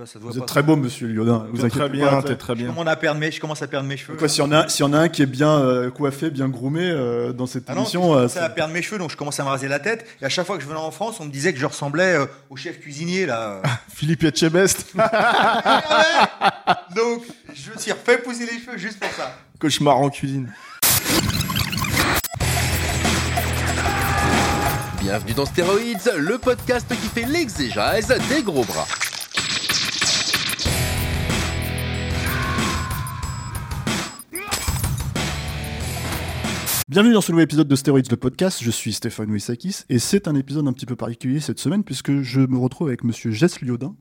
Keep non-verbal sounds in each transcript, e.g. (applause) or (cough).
Je pas, ça Vous pas êtes très beau, monsieur Lyodin. Vous T'es inquiétez très bien, t'es- très Je bien. commence à perdre mes, je commence à perdre mes cheveux. Quoi, s'il y en a, s'il y en a un qui est bien euh, coiffé, bien groomé euh, dans cette Ah non, émission, je euh, à perdre mes cheveux, donc je commence à me raser la tête. Et à chaque fois que je venais en France, on me disait que je ressemblais euh, au chef cuisinier là. (laughs) Philippe Etchebest, (laughs) donc je me suis refait pousser les cheveux juste pour ça. Cauchemar en cuisine. Bienvenue dans Stéroïdes, le podcast qui fait l'exégèse des gros bras. Bienvenue dans ce nouvel épisode de Steroids le podcast. Je suis Stéphane Wissakis et c'est un épisode un petit peu particulier cette semaine puisque je me retrouve avec monsieur Jess Lyodin.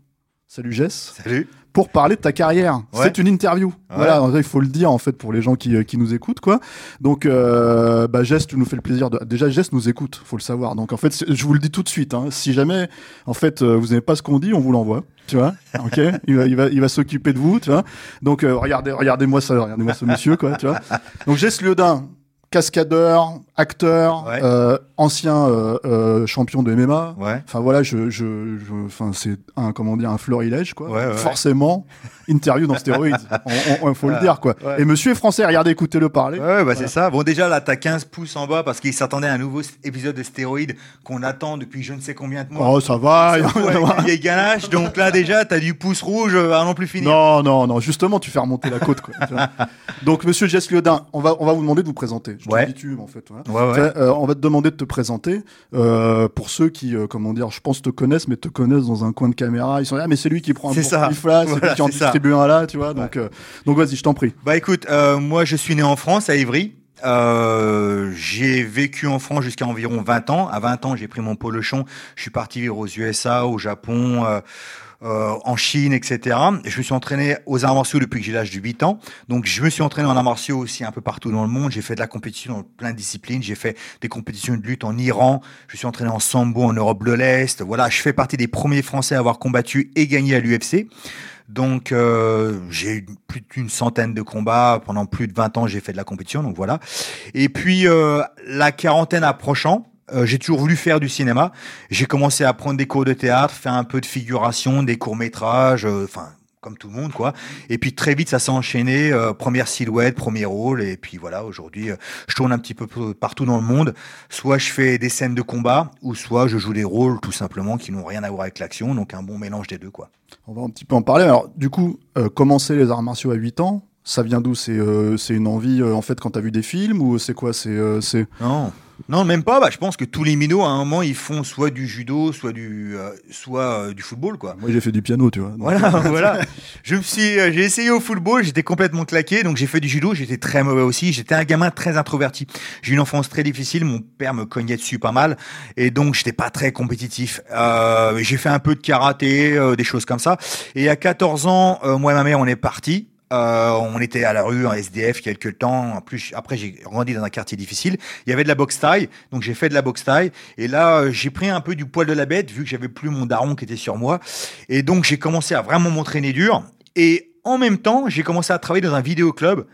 Salut Jess. Salut. Pour parler de ta carrière. Ouais. C'est une interview. Voilà, il faut le dire en fait pour les gens qui, euh, qui nous écoutent quoi. Donc euh, bah Jess, tu nous fais le plaisir de déjà Jess nous écoute, faut le savoir. Donc en fait, je vous le dis tout de suite hein, si jamais en fait euh, vous n'aimez pas ce qu'on dit, on vous l'envoie. Tu vois OK Il va il va il va s'occuper de vous, tu vois. Donc euh, regardez regardez-moi ça, regardez-moi ce monsieur quoi, tu vois. Donc Jess Lyodin, cascadeur, acteur, Ouais. euh, ancien euh, euh, champion de MMA. Ouais. Enfin voilà, je, je, je- enfin c'est un comment dire un florilège quoi. Ouais. Forcément, (laughs) interview dans stéroïdes. (laughs) on, faut le dire quoi. Et Monsieur est français, regardez, écoutez-le parler. Ouais, bah c'est ça. Bon, déjà là, t'as 15 pouces en bas parce qu'il s'attendait à un nouveau épisode de stéroïdes qu'on attend depuis je ne sais combien de mois. Oh ça va. Avec une vieille ganache. Donc là, déjà, t'as du pouce rouge à non plus finir. non non non, justement tu fais remonter la côte quoi. (laughs) Donc Monsieur Jess Liodin, on va on va vous demander de vous présenter. Je Ouais. le dis tu en fait. voilà. Ouais, ouais. Fait, euh, on va te demander de te présenter euh, pour ceux qui, euh, comment dire, je pense te connaissent, mais te connaissent dans un coin de caméra. Ils sont là, ah, mais c'est lui qui prend un C'est là, c'est (laughs) lui qui en distribue un là, tu vois. Donc, euh, donc vas-y, je t'en prie. Bah écoute, euh, moi je suis né en France, à Évry. Euh, j'ai vécu en France jusqu'à environ 20 ans. À 20 ans, j'ai pris mon polochon. Je suis parti vivre aux USA, au Japon, euh, euh, en Chine, etc. Je me suis entraîné aux arts martiaux depuis que j'ai l'âge de 8 ans. Donc je me suis entraîné en arts martiaux aussi un peu partout dans le monde. J'ai fait de la compétition dans plein de disciplines. J'ai fait des compétitions de lutte en Iran. Je suis entraîné en sambo en Europe de l'Est. Voilà, je fais partie des premiers Français à avoir combattu et gagné à l'UFC. Donc euh, j'ai eu plus d'une centaine de combats pendant plus de 20 ans. J'ai fait de la compétition, donc voilà. Et puis euh, la quarantaine approchant. Euh, j'ai toujours voulu faire du cinéma. J'ai commencé à prendre des cours de théâtre, faire un peu de figuration, des courts métrages, enfin comme tout le monde quoi. Et puis très vite ça s'est enchaîné. euh, première silhouette, premier rôle, et puis voilà. Aujourd'hui, euh, je tourne un petit peu partout dans le monde. Soit je fais des scènes de combat, ou soit je joue des rôles tout simplement qui n'ont rien à voir avec l'action. Donc un bon mélange des deux quoi. On va un petit peu en parler. Alors, du coup, euh, commencer les arts martiaux à 8 ans, ça vient d'où? C'est euh, une envie, euh, en fait, quand t'as vu des films ou c'est quoi? Euh, c'est Non, non, même pas. Bah, je pense que tous les minots, à un moment, ils font soit du judo, soit du, euh, soit euh, du football, quoi. Moi, j'ai fait du piano, tu vois. donc- Voilà, (laughs) voilà. Je me suis, euh, j'ai essayé au football, j'étais complètement claqué, donc j'ai fait du judo, j'étais très mauvais aussi. J'étais un gamin très introverti. J'ai eu une enfance très difficile, mon père me cognait dessus pas mal, et donc j'étais pas très compétitif. Euh, j'ai fait un peu de karaté, euh, des choses comme ça. Et à 14 ans, euh, moi et ma mère, on est partis. Euh, on était à la rue en SDF quelques temps. En plus, après, j'ai grandi dans un quartier difficile. Il y avait de la boxe taille, donc j'ai fait de la boxe taille. Et là, euh, j'ai pris un peu du poil de la bête vu que j'avais plus mon daron qui était sur moi. Et donc, j'ai commencé à vraiment m'entraîner dur. Et en même temps, j'ai commencé à travailler dans un vidéoclub.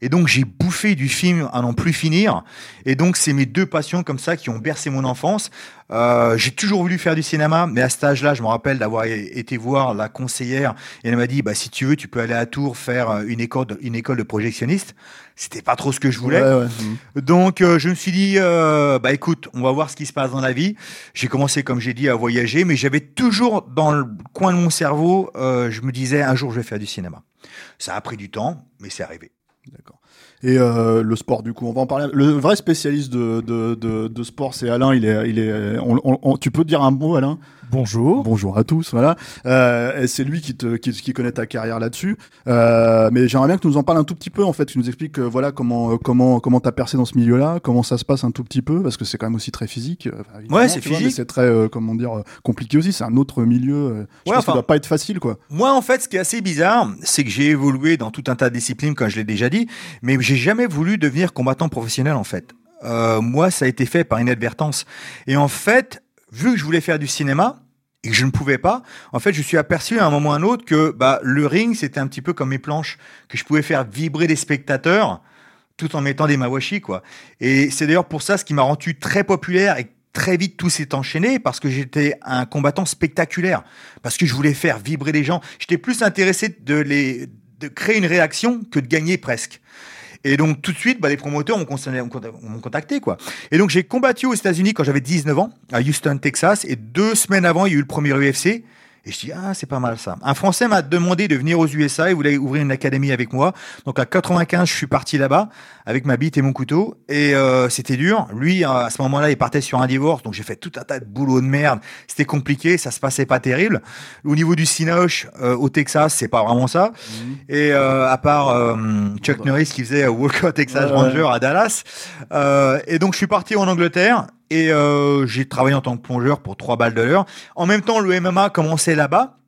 Et donc, j'ai bouffé du film à n'en plus finir. Et donc, c'est mes deux passions comme ça qui ont bercé mon enfance. Euh, j'ai toujours voulu faire du cinéma, mais à cet âge-là, je me rappelle d'avoir été voir la conseillère et elle m'a dit, bah, si tu veux, tu peux aller à Tours faire euh, une école de, une école de projectionniste. C'était pas trop ce que je voulais. Ouais, ouais. Donc euh, je me suis dit, euh, bah écoute, on va voir ce qui se passe dans la vie. J'ai commencé, comme j'ai dit, à voyager, mais j'avais toujours dans le coin de mon cerveau, euh, je me disais, un jour je vais faire du cinéma. Ça a pris du temps, mais c'est arrivé. D'accord. Et euh, le sport, du coup, on va en parler. Le vrai spécialiste de, de, sport, c'est Alain. Il est, il est. tu peux dire un mot, Alain? Bonjour. Bonjour à tous, voilà. Euh, c'est lui qui, te, qui, qui connaît ta carrière là-dessus. Euh, mais j'aimerais bien que tu nous en parles un tout petit peu, en fait. Tu nous expliques, euh, voilà, comment, comment, comment t'as percé dans ce milieu-là, comment ça se passe un tout petit peu, parce que c'est quand même aussi très physique. enfin, Ouais, c'est physique. C'est très, comment dire, compliqué aussi. C'est un autre milieu. je Ouais, pense que ça doit pas être facile, quoi. Moi, en fait, ce qui est assez bizarre, c'est que j'ai évolué dans tout un tas de disciplines, comme je l'ai déjà dit, mais j'ai jamais voulu devenir combattant professionnel, en fait. Moi, ça a été fait par inadvertance. Et en fait, vu que je voulais faire du cinéma et je ne pouvais pas, en fait, je suis aperçu à un moment ou à un autre que bah, le ring, c'était un petit peu comme mes planches, que je pouvais faire vibrer des spectateurs tout en mettant des mawashi, quoi. Et c'est d'ailleurs pour ça ce qui m'a rendu très populaire et très vite tout s'est enchaîné parce que j'étais un combattant spectaculaire, parce que je voulais faire vibrer les gens. J'étais plus intéressé les de créer une réaction que de gagner presque. Et donc tout de suite, bah, les promoteurs m'ont contacté quoi. Et donc j'ai combattu aux États-Unis quand j'avais 19 ans à Houston, Texas, et deux semaines avant, il y a eu le premier UFC. Et je dis ah c'est pas mal ça. Un Français m'a demandé de venir aux USA, il voulait ouvrir une académie avec moi. Donc à 95, je suis parti là-bas avec ma bite et mon couteau et euh, c'était dur. Lui à ce moment-là, il partait sur un divorce, donc j'ai fait tout un tas de boulot de merde. C'était compliqué, ça se passait pas terrible. Au niveau du cinoche euh, au Texas, c'est pas vraiment ça. Et euh, à part euh, Chuck Norris qui faisait euh, Walker Texas. Ranger à Dallas. Euh, et donc je suis parti en Angleterre et euh, j'ai travaillé en tant que plongeur pour 3 balles de l'heure. En même temps, le MMA commençait là-bas.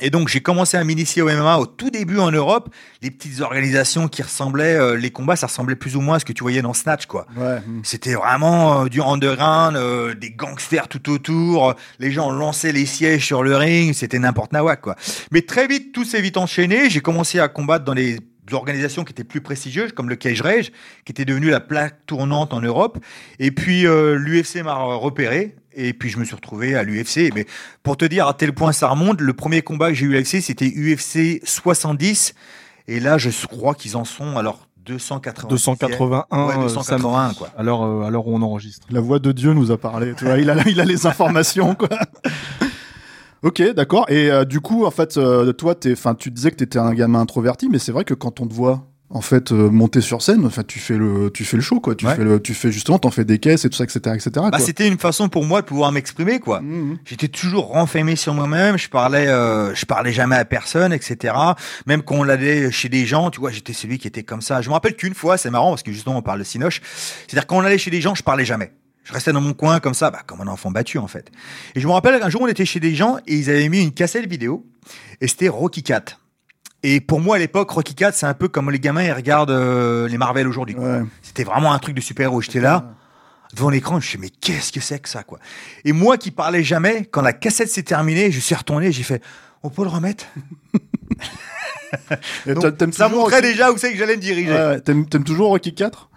Et donc j'ai commencé à m'initier au MMA au tout début en Europe. Les petites organisations qui ressemblaient, euh, les combats, ça ressemblait plus ou moins à ce que tu voyais dans Snatch, quoi. Ouais. C'était vraiment euh, du underground, euh, des gangsters tout autour. Les gens lançaient les sièges sur le ring. C'était n'importe nawak, quoi. Mais très vite, tout s'est vite enchaîné. J'ai commencé à combattre dans les organisations qui étaient plus prestigieuses, comme le Cage Rage, qui était devenu la plaque tournante en Europe. Et puis euh, l'UFC m'a repéré. Et puis je me suis retrouvé à l'UFC. Mais pour te dire à tel point ça remonte, le premier combat que j'ai eu à l'UFC, c'était UFC 70. Et là, je crois qu'ils en sont alors 280. 281, Ouais, euh, 281 quoi. Alors, euh, alors où on enregistre. La voix de Dieu nous a parlé. Tu vois, il a, il a les informations, quoi. (laughs) Ok, d'accord. Et euh, du coup, en fait, euh, toi, t'es, enfin, tu disais que t'étais un gamin introverti, mais c'est vrai que quand on te voit, en fait, euh, monter sur scène, enfin, tu fais le, tu fais le show, quoi. Tu Ouais. fais le, tu fais justement, t'en fais des caisses et tout ça, etc., etc. Bah, c'était une façon pour moi de pouvoir m'exprimer, quoi. Mhm. J'étais toujours renfermé sur moi-même. Je parlais, euh, je parlais jamais à personne, etc. Même quand on allait chez des gens, tu vois, j'étais celui qui était comme ça. Je me rappelle qu'une fois, c'est marrant parce que justement on parle de Sinoche. C'est-à-dire quand on allait chez des gens, je parlais jamais. Je restais dans mon coin comme ça, bah, comme un enfant battu en fait. Et je me rappelle qu'un jour on était chez des gens et ils avaient mis une cassette vidéo et c'était Rocky Cat. Et pour moi à l'époque, Rocky Cat, c'est un peu comme les gamins ils regardent euh, les Marvel aujourd'hui. Ouais. C'était vraiment un truc de super-héros. J'étais là devant l'écran, je me suis dit, mais qu'est-ce que c'est que ça, quoi? Et moi qui parlais jamais, quand la cassette s'est terminée, je suis retourné, j'ai fait, on peut le remettre? (laughs) Donc, Ça montrait déjà où c'est que j'allais me diriger. Ouais, ouais. T'aimes, t'aimes toujours Rocky 4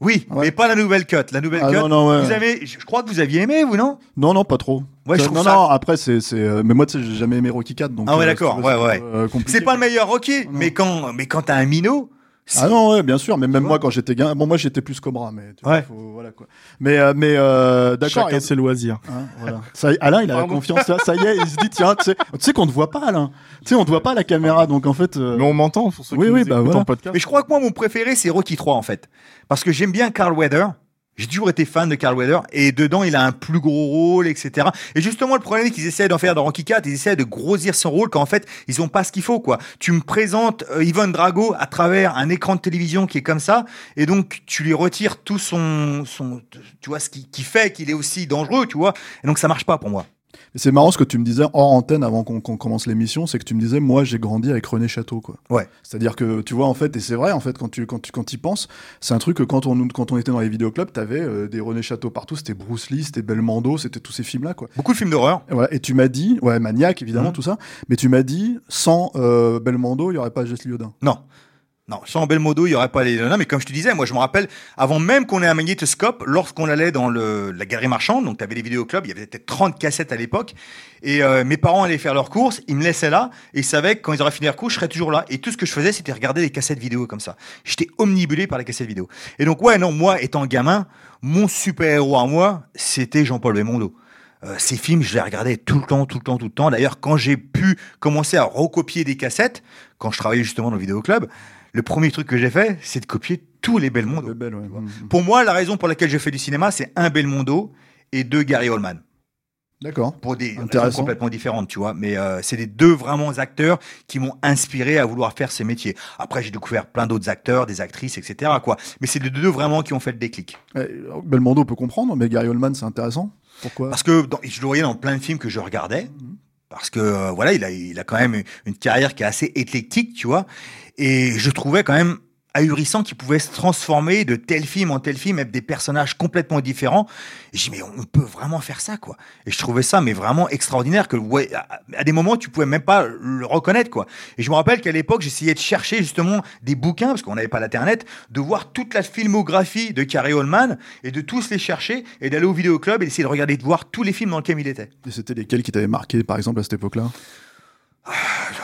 Oui, Ouais. mais pas la nouvelle cut. La nouvelle Ah, cut, non, non, ouais. vous avez, je crois que vous aviez aimé, vous, non? Non, non, pas trop. Ouais, je non, ça- non, après, c'est, euh, mais moi, tu sais, j'ai jamais aimé Rocky 4, donc. Ah ouais, euh, d'accord, ouais, ouais. euh, C'est pas le meilleur Rocky, Non. mais quand, mais quand t'as un minot, Ah non, ouais, bien sûr, mais même moi quand j'étais gamin, bon moi j'étais plus Cobra, mais tu vois, Ouais. faut- voilà quoi. Mais euh, mais euh, d'accord. Chacun et- ses loisirs. hein, voilà. Ça, y est, Alain, il a la Pardon. confiance là, ça y est, il se dit tiens, tu sais, tu sais qu'on te voit pas Alain, tu sais on te voit pas à la caméra, donc en fait. euh, Mais on m'entend pour ceux Oui, qui oui, nous bah écoutent voilà. en podcast. Mais je crois que moi, mon préféré, c'est Rocky 3, en fait. Parce que j'aime bien Carl Weather. J'ai toujours été fan de Carl Weather. Et dedans, il a un plus gros rôle, etc. Et justement, le problème, qu'ils essaient d'en faire dans Rocky 4, ils essaient de grossir son rôle quand en fait, ils ont pas ce qu'il faut, quoi. Tu me présentes euh, Ivan Drago à travers un écran de télévision qui est comme ça. Et donc, tu lui retires tout son, son, tu vois, ce qui, qui fait qu'il est aussi dangereux, tu vois. Et donc, ça marche pas pour moi. C'est marrant ce que tu me disais hors antenne avant qu'on commence l'émission, c'est que tu me disais moi j'ai grandi avec René Château quoi. Ouais. C'est-à-dire que tu vois en fait et c'est vrai en fait quand tu quand tu quand y penses, c'est un truc que quand on quand on était dans les vidéoclubs, t'avais euh, des René Château partout, c'était Bruce Lee, c'était Belmondo, c'était tous ces films là quoi. Beaucoup de films d'horreur. Et, voilà. et tu m'as dit ouais Maniac évidemment Mhm. tout ça, mais tu m'as dit sans euh, Belmondo, il y aurait pas Jess Liodin. Non. Non, sans Belmodo, il y aurait pas les non, mais comme je te disais, moi je me rappelle, avant même qu'on ait un magnétoscope, lorsqu'on allait dans le, la galerie marchande, donc tu avais les vidéoclubs, il y avait peut-être 30 cassettes à l'époque, et euh, mes parents allaient faire leurs courses, ils me laissaient là, et ils savaient que quand ils auraient fini leurs courses, je serais toujours là. Et tout ce que je faisais, c'était regarder des cassettes vidéo comme ça. J'étais omnibulé par les cassettes vidéo. Et donc, ouais, non, moi, étant gamin, mon super-héros à moi, c'était Jean-Paul Belmondo. Euh, ces films, je les regardais tout le temps, tout le temps, tout le temps. D'ailleurs, quand j'ai pu commencer à recopier des cassettes, quand je travaillais justement dans le vidéoclub, le premier truc que j'ai fait, c'est de copier tous les Belmondo. Le bel, ouais. Mhm. Pour moi, la raison pour laquelle je fais du cinéma, c'est un Belmondo et deux Gary Oldman. D'accord. pour des raisons complètement différentes, tu vois. Mais euh, c'est les deux vraiment acteurs qui m'ont inspiré à vouloir faire ces métiers. Après, j'ai découvert plein d'autres acteurs, des actrices, etc. Quoi. Mais c'est les deux vraiment qui ont fait le déclic. Eh, Belmondo peut comprendre, mais Gary Oldman, c'est intéressant. Pourquoi? Parce que dans, je le voyais dans plein de films que je regardais. Parce que euh, voilà, il a, il a quand même une carrière qui est assez éclectique, tu vois. Et je trouvais quand même ahurissant qu'il pouvait se transformer de tel film en tel film avec des personnages complètement différents. Et j'ai dit, mais on peut vraiment faire ça, quoi. Et je trouvais ça, mais vraiment extraordinaire que, ouais, à, des moments, tu pouvais même pas le reconnaître, quoi. Et je me rappelle qu'à l'époque, j'essayais de chercher justement des bouquins, parce qu'on n'avait pas l'internet, de voir toute la filmographie de Carey Oldman et de tous les chercher et d'aller au vidéoclub et d'essayer de regarder, de voir tous les films dans lesquels il était. Et c'était lesquels qui t'avaient marqué, par exemple, à cette époque-là?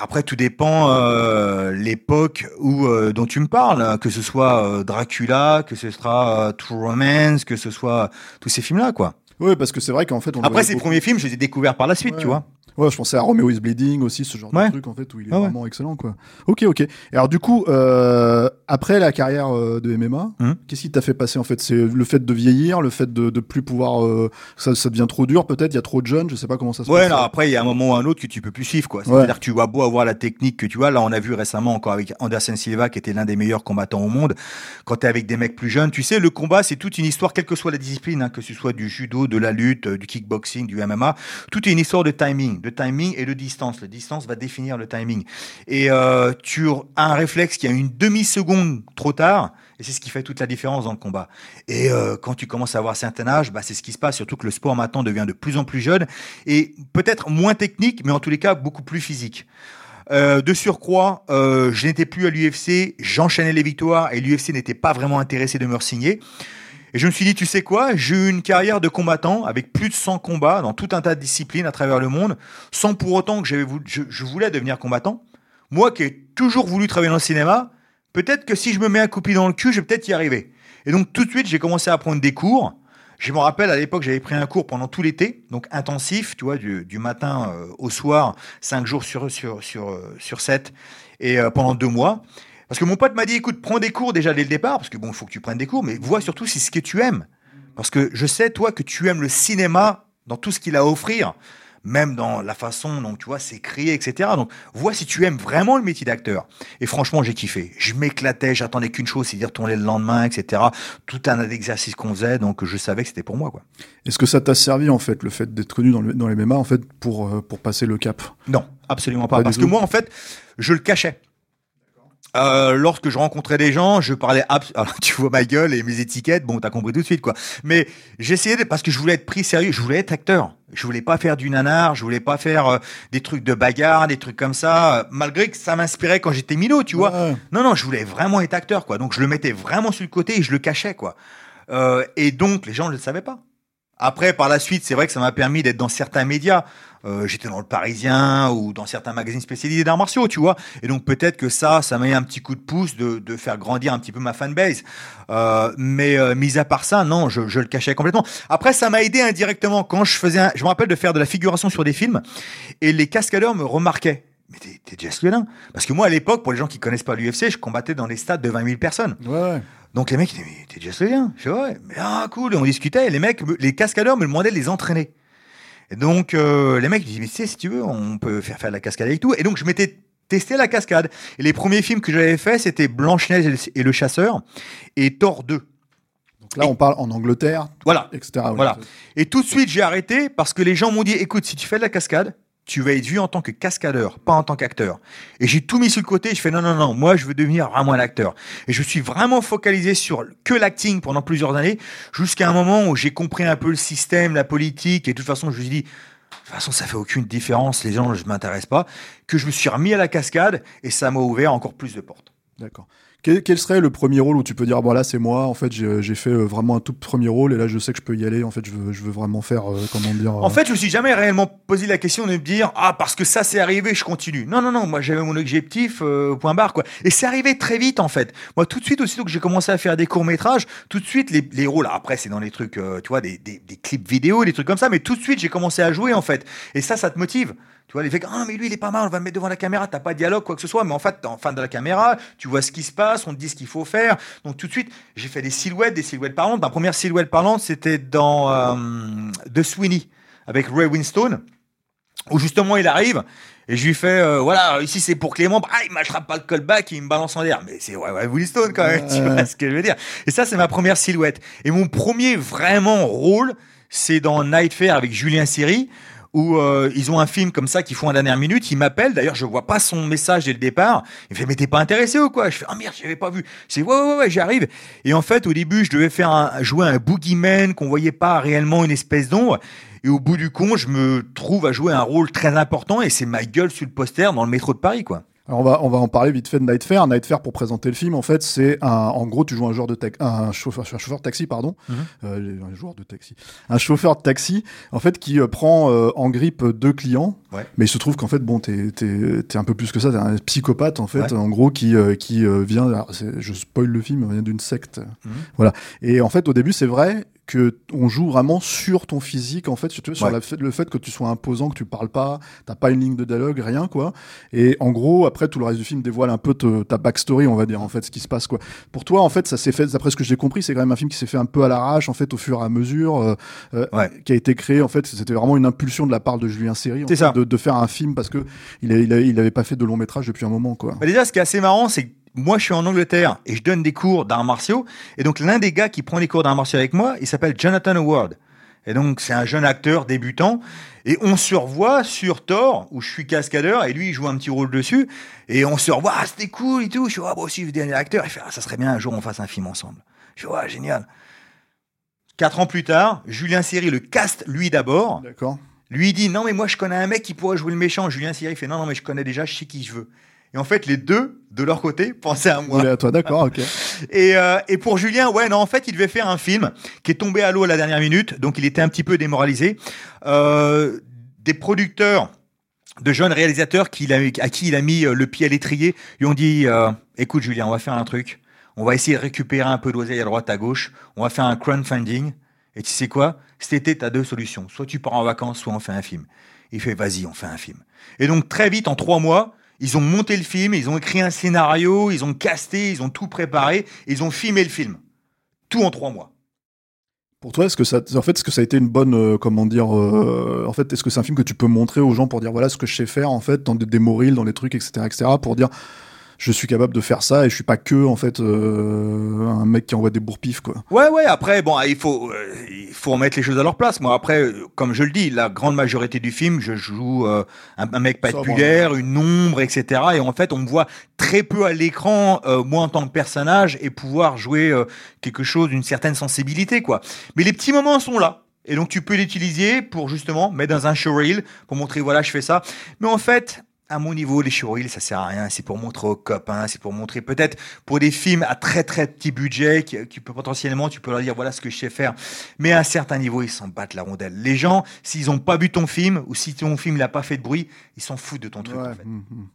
Après, tout dépend euh, l'époque où euh, dont tu me parles, hein, que ce soit euh, Dracula, que ce sera euh, True Romance, que ce soit tous ces films-là, quoi. Oui, parce que c'est vrai qu'en fait, on Après, ces beaucoup. premiers films, je les ai découverts par la suite, Ouais. tu vois. Ouais, je pensais à Romeo is Bleeding aussi, ce genre Ouais. de truc en fait où il est Ouais, ouais. vraiment excellent quoi. Ok, ok. Et alors du coup, euh, après la carrière euh, de MMA, Mhm. qu'est-ce qui t'a fait passer en fait? C'est le fait de vieillir, le fait de, de plus pouvoir, euh, ça, ça devient trop dur peut-être, il y a trop de jeunes, je sais pas comment ça se Ouais, passe. non, après, il y a un moment ou un autre que tu peux plus suivre, quoi. C'est-à-dire que tu vas beau avoir la technique que tu as. Là, on a vu récemment encore avec Anderson Silva, qui était l'un des meilleurs combattants au monde. Quand tu es avec des mecs plus jeunes, tu sais, le combat, c'est toute une histoire, quelle que soit la discipline, hein, que ce soit du judo, de la lutte, du kickboxing, du MMA. Tout est une histoire de timing, de timing et de distance. La distance va définir le timing. Et euh, tu as un réflexe qui a une demi-seconde trop tard. Et c'est ce qui fait toute la différence dans le combat. Et euh, quand tu commences à avoir certain âge, bah, c'est ce qui se passe, surtout que le sport maintenant devient de plus en plus jeune et peut-être moins technique, mais en tous les cas beaucoup plus physique. Euh, de surcroît, euh, je n'étais plus à l'UFC, j'enchaînais les victoires et l'UFC n'était pas vraiment intéressé de me signer. Et je me suis dit, tu sais quoi, j'ai eu une carrière de combattant avec plus de 100 combats dans tout un tas de disciplines à travers le monde, sans pour autant que j'avais je, voulais devenir combattant. Moi qui ai toujours voulu travailler dans le cinéma, peut-être que si je me mets un coup de pied dans le cul, je vais peut-être y arriver. Et donc tout de suite, j'ai commencé à prendre des cours. Je me rappelle à l'époque, j'avais pris un cours pendant tout l'été, donc intensif, tu vois, du, matin euh, au soir, cinq jours sur sur sur euh, sur sept, et euh, pendant deux mois. Parce que mon pote m'a dit, écoute, prends des cours déjà dès le départ, parce que bon, il faut que tu prennes des cours, mais vois surtout si c'est ce que tu aimes. Parce que je sais, toi, que tu aimes le cinéma dans tout ce qu'il a à offrir, même dans la façon dont, tu vois, c'est créé, etc. Donc, vois si tu aimes vraiment le métier d'acteur. Et franchement, j'ai kiffé. Je m'éclatais, j'attendais qu'une chose, c'est d'y retourner le lendemain, etc. Tout un tas d'exercices qu'on faisait, donc je savais que c'était pour moi, quoi. Est-ce que ça t'a servi en fait le fait d'être connu dans, le, dans les MMA en fait pour euh, pour passer le cap? Non, absolument pas. Parce que moi, en fait, je le cachais. Euh, lorsque je rencontrais des gens, je parlais abs- Alors, (laughs) tu vois ma gueule et mes étiquettes, bon, t'as compris tout de suite, quoi. Mais j'essayais de, parce que je voulais être pris sérieux, je voulais être acteur. Je voulais pas faire du nanar, je voulais pas faire euh, des trucs de bagarre, des trucs comme ça, euh, malgré que ça m'inspirait quand j'étais minot, tu vois. Ouais. Non, non, je voulais vraiment être acteur, quoi. Donc je le mettais vraiment sur le côté et je le cachais, quoi. Euh, et donc les gens ne le savaient pas. Après, par la suite, c'est vrai que ça m'a permis d'être dans certains médias. Euh, J'étais dans le Parisien ou dans certains magazines spécialisés d'arts martiaux, tu vois. Et donc peut-être que ça, ça m'a mis un petit coup de pouce de, faire grandir un petit peu ma fanbase. Euh, mais euh, mis à part ça, non, je, le cachais complètement. Après, ça m'a aidé indirectement quand je faisais. Je me rappelle de faire de la figuration sur des films et les cascadeurs me remarquaient. Mais t'es t'es Jess Parce que moi, à l'époque, pour les gens qui connaissent pas l'UFC, je combattais dans des stades de 20 000 personnes. Ouais. Donc les mecs, ils disaient, mais t'es Lelien Je fais, ouais, mais ah, cool. Et on discutait, et les mecs, me- les cascadeurs me demandaient de les entraîner. Et donc, euh, les mecs, ils disaient, mais tu sais, si tu veux, on peut faire faire de la cascade avec tout. Et donc, je m'étais testé la cascade. Et les premiers films que j'avais fait, c'était Blanche-Neige et le- et Chasseur et Thor 2. Donc là, on parle en Angleterre, Voilà. etc. Voilà. Et tout de suite, j'ai arrêté parce que les gens m'ont dit écoute, si tu fais de la cascade, tu vas être vu en tant que cascadeur, pas en tant qu'acteur. Et j'ai tout mis sur le côté. Je fais non, non, non, moi, je veux devenir vraiment un acteur. Et je suis vraiment focalisé sur que l'acting pendant plusieurs années, jusqu'à un moment où j'ai compris un peu le système, la politique. Et de toute façon, je me suis dit de toute façon, ça fait aucune différence. Les gens, je m'intéresse pas. Que je me suis remis à la cascade et ça m'a ouvert encore plus de portes. D'accord. Quel, quel serait le premier rôle où tu peux dire, bon là c'est moi, en fait j'ai fait euh, vraiment un tout premier rôle et là je sais que je peux y aller, en fait je veux, je veux vraiment faire, euh, comment dire... En fait, je me suis jamais réellement posé la question de me dire ah parce que ça c'est arrivé, je continue. Non non non, moi j'avais mon objectif euh, point barre quoi. Et c'est arrivé très vite en fait. Moi tout de suite aussitôt que j'ai commencé à faire des courts métrages, tout de suite les, les rôles. Après c'est dans les trucs, euh, tu vois, des, des, des clips vidéo, des trucs comme ça. Mais tout de suite j'ai commencé à jouer en fait. Et ça, ça te motive. Tu vois, les faits, ah, mais lui, il est pas mal, on va le mettre devant la caméra, t'as pas de dialogue, quoi que ce soit, mais en fait, t'es en face de la caméra, tu vois ce qui se passe, on te dit ce qu'il faut faire. Donc, tout de suite, j'ai fait des silhouettes, des silhouettes parlantes. Ma première silhouette parlante, c'était dans euh, The Sweeney, avec Ray Winstone, où justement il arrive et je lui fais euh, voilà ici c'est pour Clément. Bah, il m'attrape pas le callback il me balance en l'air. Mais c'est Ray Ray Winstone quand même (laughs) tu vois ce que je veux dire. Et ça c'est ma première silhouette. Et mon premier vraiment rôle c'est dans Night Fair avec Julien Siri où euh, ils ont un film comme ça qu'ils font à la dernière minute. Il m'appelle, d'ailleurs je vois pas son message dès le départ. Il me fait mais t'es pas intéressé ou quoi? Je fais ah merde j'avais pas vu. C'est ouais ouais ouais j'arrive. Et en fait au début je devais faire un, jouer un boogeyman qu'on voyait pas réellement une espèce d'ombre. Et au bout du compte je me trouve à jouer un rôle très important et c'est ma gueule sur le poster dans le métro de Paris quoi. Alors on va, on va en parler vite fait de Night Fair. Night Fair, pour présenter le film, en fait, c'est un, en gros, tu joues un joueur de taxi, un chauffeur, un chauffeur de taxi, pardon, euh, un joueur de taxi, un chauffeur de taxi, en fait, qui euh, prend euh, en grippe deux clients. Ouais. Mais il se trouve qu'en fait, bon, t'es, t'es, t'es un peu plus que ça, t'es un psychopathe, en fait, Ouais. en gros, qui, qui vient, alors, je spoil le film, vient d'une secte. Voilà. Et en fait, au début, c'est vrai que on joue vraiment sur ton physique, en fait, sur Ouais. la fait- le fait que tu sois imposant, que tu parles pas, t'as pas une ligne de dialogue, rien, quoi. Et en gros, après, tout le reste du film dévoile un peu te- ta backstory, on va dire, en fait, ce qui se passe, quoi. Pour toi, en fait, ça s'est fait, d'après ce que j'ai compris, c'est quand même un film qui s'est fait un peu à l'arrache, en fait, au fur et à mesure, euh, euh, Ouais. qui a été créé, en fait, c'était vraiment une impulsion de la part de Julien Seri. De, de faire un film parce que il, a- il, a- il avait pas fait de long métrage depuis un moment, quoi. Bah déjà, ce qui est assez marrant, c'est que moi, je suis en Angleterre et je donne des cours d'arts martiaux. Et donc, l'un des gars qui prend les cours d'arts martiaux avec moi, il s'appelle Jonathan Howard. Et donc, c'est un jeune acteur débutant. Et on se revoit sur Thor, où je suis cascadeur, et lui, il joue un petit rôle dessus. Et on se revoit, ah, c'était cool et tout. Je suis, ah, aussi, je veux devenir acteur. Il fait, ah, ça serait bien un jour, on fasse un film ensemble. Je suis, ah, génial. Quatre ans plus tard, Julien Seri le caste lui d'abord. D'accord. Lui il dit non mais moi je connais un mec qui pourrait jouer le méchant. Julien Siri fait non non mais je connais déjà, je sais qui je veux. Et en fait les deux de leur côté (laughs) pensaient à moi. Voulez à toi, d'accord, ok. (laughs) Et, euh, et pour Julien ouais non en fait il devait faire un film qui est tombé à l'eau à la dernière minute donc il était un petit peu démoralisé. Euh, des producteurs de jeunes réalisateurs à qui il a mis euh, le pied à l'étrier lui ont dit euh, écoute Julien on va faire un truc. On va essayer de récupérer un peu d'oseille à droite à gauche. On va faire un crowdfunding. Et tu sais quoi? Cet été, tu as deux solutions. Soit tu pars en vacances, soit on fait un film. Il fait, vas-y, on fait un film. Et donc, très vite, en trois mois, ils ont monté le film, ils ont écrit un scénario, ils ont casté, ils ont tout préparé, ils ont filmé le film. Tout en trois mois. Pour toi, est-ce que ça, fait, est-ce que ça a été une bonne, euh, comment dire, euh, en fait, est-ce que c'est un film que tu peux montrer aux gens pour dire voilà ce que je sais faire en fait dans des reels, dans des trucs, etc., etc., pour dire je suis capable de faire ça et je suis pas que en fait euh, un mec qui envoie des bourpifs quoi. Ouais, ouais, après, bon, il faut, euh, il faut remettre les choses à leur place. Moi, après, comme je le dis, la grande majorité du film, je joue euh, un, un mec populaire, une ombre, etc. Et en fait, on me voit très peu à l'écran, euh, moi en tant que personnage, et pouvoir jouer euh, quelque chose d'une certaine sensibilité, quoi. Mais les petits moments sont là. Et donc, tu peux l'utiliser pour justement mettre dans un showreel, pour montrer, voilà, je fais ça. Mais en fait, à mon niveau, les showreels, ça sert à rien. C'est pour montrer aux copains, c'est pour montrer peut-être pour des films à très très petit budget qui, qui peut potentiellement, tu peux leur dire voilà ce que je sais faire. Mais à un certain niveau, ils s'en battent la rondelle. Les gens, s'ils ont pas vu ton film ou si ton film n'a pas fait de bruit, ils s'en foutent de ton truc. Ouais, en fait. hum, hum.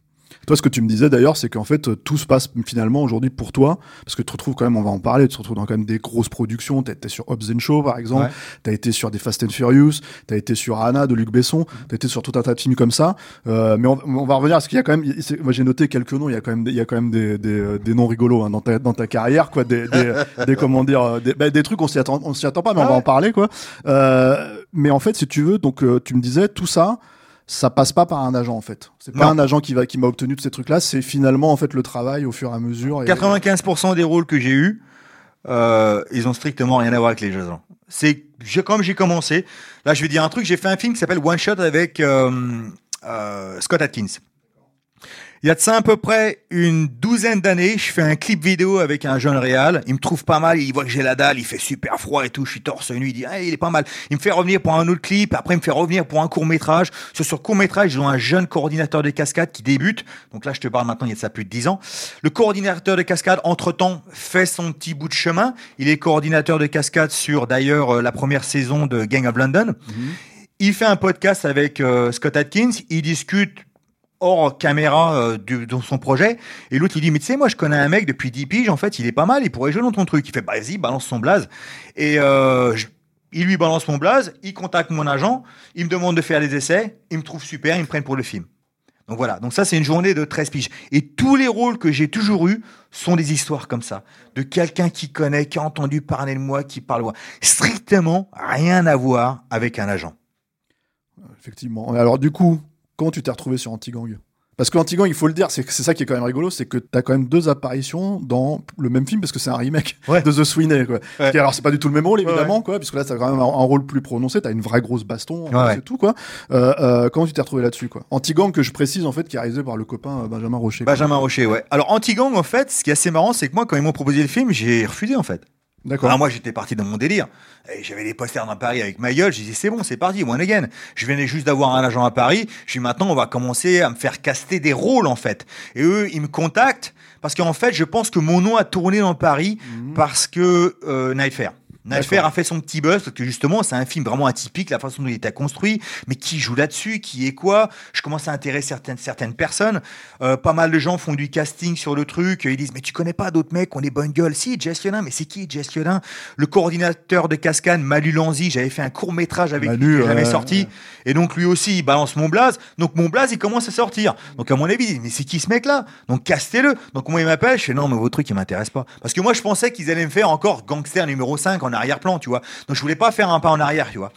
Toi, ce que tu me disais d'ailleurs, c'est qu'en fait, tout se passe finalement aujourd'hui pour toi, parce que tu te retrouves quand même, on va en parler, tu te retrouves dans quand même des grosses productions. T'as été sur Hobbs and Show, par exemple. Ouais. T'as été sur des Fast and Furious. T'as été sur Anna de Luc Besson. T'as été sur tout un tas de films comme ça. Euh, mais on, on va revenir à ce qu'il y a quand même. Moi, j'ai noté quelques noms. Il y a quand même, des, il y a quand même des, des, euh, des noms rigolos hein, dans ta dans ta carrière, quoi. Des, des, (laughs) des comment dire, euh, des, bah, des trucs on s'y attend, on s'y attend pas, mais on Ah va en parler, quoi. Euh, mais en fait, si tu veux, donc euh, tu me disais tout ça ça passe pas par un agent en fait. C'est pas Non. un agent qui va qui m'a obtenu de ces trucs-là, c'est finalement en fait le travail au fur et à mesure. Et... 95% des rôles que j'ai eus, euh, ils ont strictement rien à voir avec les jeux. C'est comme j'ai commencé. Là, je vais dire un truc. J'ai fait un film qui s'appelle One Shot avec euh, euh, Scott Atkins. Il y a de ça à peu près une douzaine d'années, je fais un clip vidéo avec un jeune réal. Il me trouve pas mal, il voit que j'ai la dalle, il fait super froid et tout, je suis torse nu, il dit ah, il est pas mal. Il me fait revenir pour un autre clip, après il me fait revenir pour un court métrage. Sur ce court métrage, ils ont un jeune coordinateur de cascade qui débute. Donc là, je te parle maintenant, il y a de ça plus de 10 ans. Le coordinateur de cascade, entre-temps, fait son petit bout de chemin. Il est coordinateur de cascade sur d'ailleurs euh, la première saison de Gang of London. Il fait un podcast avec euh, Scott Atkins, il discute hors caméra euh, de son projet. Et l'autre, il dit, mais tu sais, moi, je connais un mec depuis 10 piges, en fait, il est pas mal, il pourrait jouer dans ton truc. Il fait, bah, vas-y, balance son blaze. Et euh, il lui balance mon blaze, il contacte mon agent, il me demande de faire des essais, il me trouve super, ils me prennent pour le film. Donc voilà, donc ça c'est une journée de 13 piges. Et tous les rôles que j'ai toujours eus sont des histoires comme ça, de quelqu'un qui connaît, qui a entendu parler de moi, qui parle moi. Strictement rien à voir avec un agent. Effectivement. Alors du coup, comment tu t'es retrouvé sur Antigang? Parce que Antigang, il faut le dire, c'est c'est ça qui est quand même rigolo, c'est que t'as quand même deux apparitions dans le même film parce que c'est un remake Ouais. de The Sweeney. Quoi. Ouais. Qui, alors c'est pas du tout le même rôle Ouais, évidemment, quoi, puisque là t'as quand même un, un rôle plus prononcé, t'as une vraie grosse baston, c'est tout quoi. Euh, euh, comment tu t'es retrouvé là-dessus quoi? Antigang que je précise en fait, qui est réalisé par le copain euh, Benjamin Rocher. quoi. Benjamin Rocher, ouais. Alors, Antigang, en fait, ce qui est assez marrant, c'est que moi, quand ils m'ont proposé le film, j'ai refusé, en fait. D'accord. Alors moi, j'étais parti dans mon délire. Et J'avais des posters dans Paris avec ma gueule. J'ai dit, c'est bon, c'est parti, one again. Je venais juste d'avoir un agent à Paris. Je suis maintenant, on va commencer à me faire caster des rôles, en fait. Et eux, ils me contactent parce qu'en fait, je pense que mon nom a tourné dans Paris parce que euh, Nightfare. Nightfare a fait son petit buzz parce que justement, c'est un film vraiment atypique, la façon dont il était construit. Mais qui joue là-dessus? Qui est quoi? Je commence à intéresser certaines, certaines personnes. Euh, pas mal de gens font du casting sur le truc. Ils disent, mais tu connais pas d'autres mecs qui ont des bonnes gueules? Si, Jess mais c'est qui Jess Le coordinateur de Cascane, Manu Lanzi, j'avais fait un court métrage avec lui est jamais ouais, sorti. Et donc lui aussi, il balance mon blaze. Donc mon blaze, il commence à sortir. Donc à mon avis, il dit, mais c'est qui ce mec-là? Donc castez-le. Donc moi, il m'appelle. Je fais, non, mais vos trucs, ils m'intéressent pas. Parce que moi, je pensais qu'ils allaient me faire encore gangster numéro 5 en arrière-plan, tu vois. Donc je voulais pas faire un pas en arrière, tu vois.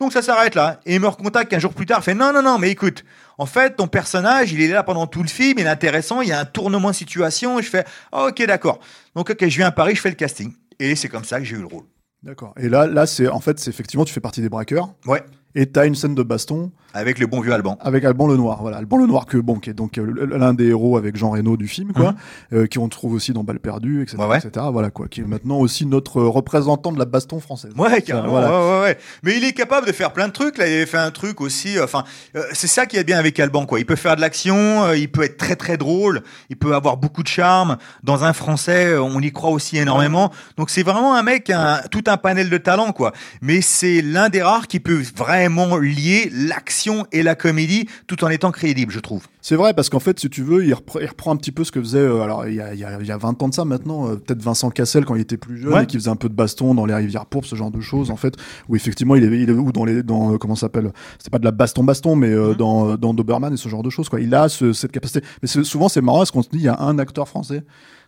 Donc ça s'arrête là. Et il me recontacte un jour plus tard. Il fait, non, non, non, mais écoute, en fait, ton personnage, il est là pendant tout le film, il est intéressant, il y a un tournement de situation. Et je fais, ah, ok, d'accord. Donc ok, je viens à Paris, je fais le casting. Et c'est comme ça que j'ai eu le rôle. D'accord. Et là, là, c'est en fait, c'est effectivement, tu fais partie des braqueurs. Ouais. Et t'as une scène de baston Avec le bon vieux Alban. avec Alban le Noir. Voilà, Alban le Noir que bon, qui est donc euh, l'un des héros avec Jean Reno du film, quoi, euh, qui on trouve aussi dans Balle perdue, etc., Mhm. Ouais, ouais. etc. Voilà quoi, qui est maintenant aussi notre représentant de la baston française. Ouais, carrément. Voilà. Ouais, ouais, ouais. Mais il est capable de faire plein de trucs. Là, il avait fait un truc aussi. euh, Enfin, euh, c'est ça qui est bien avec Alban, quoi. Il peut faire de l'action, il peut être très très drôle, il peut avoir beaucoup de charme. Dans un français, on y croit aussi énormément. Donc c'est vraiment un mec, un, tout un panel de talents, quoi. Mais c'est l'un des rares qui peut vraiment lier l'action et la comédie tout en étant crédible, je trouve. C'est vrai parce qu'en fait, si tu veux, il reprend, il reprend un petit peu ce que faisait. euh, alors, il y a, il y, a, il y a 20 ans de ça maintenant, euh, peut-être Vincent Cassel quand il était plus jeune Ouais. et qui faisait un peu de baston dans les rivières pourpres, ce genre de choses, en fait, où effectivement, il est, il est ou dans les, dans euh, comment ça s'appelle C'est pas de la baston baston, mais Mhm. euh, dans dans Doberman et ce genre de choses, quoi. Il a ce- cette capacité. Mais souvent, c'est marrant parce qu'on se dit, il y a un acteur français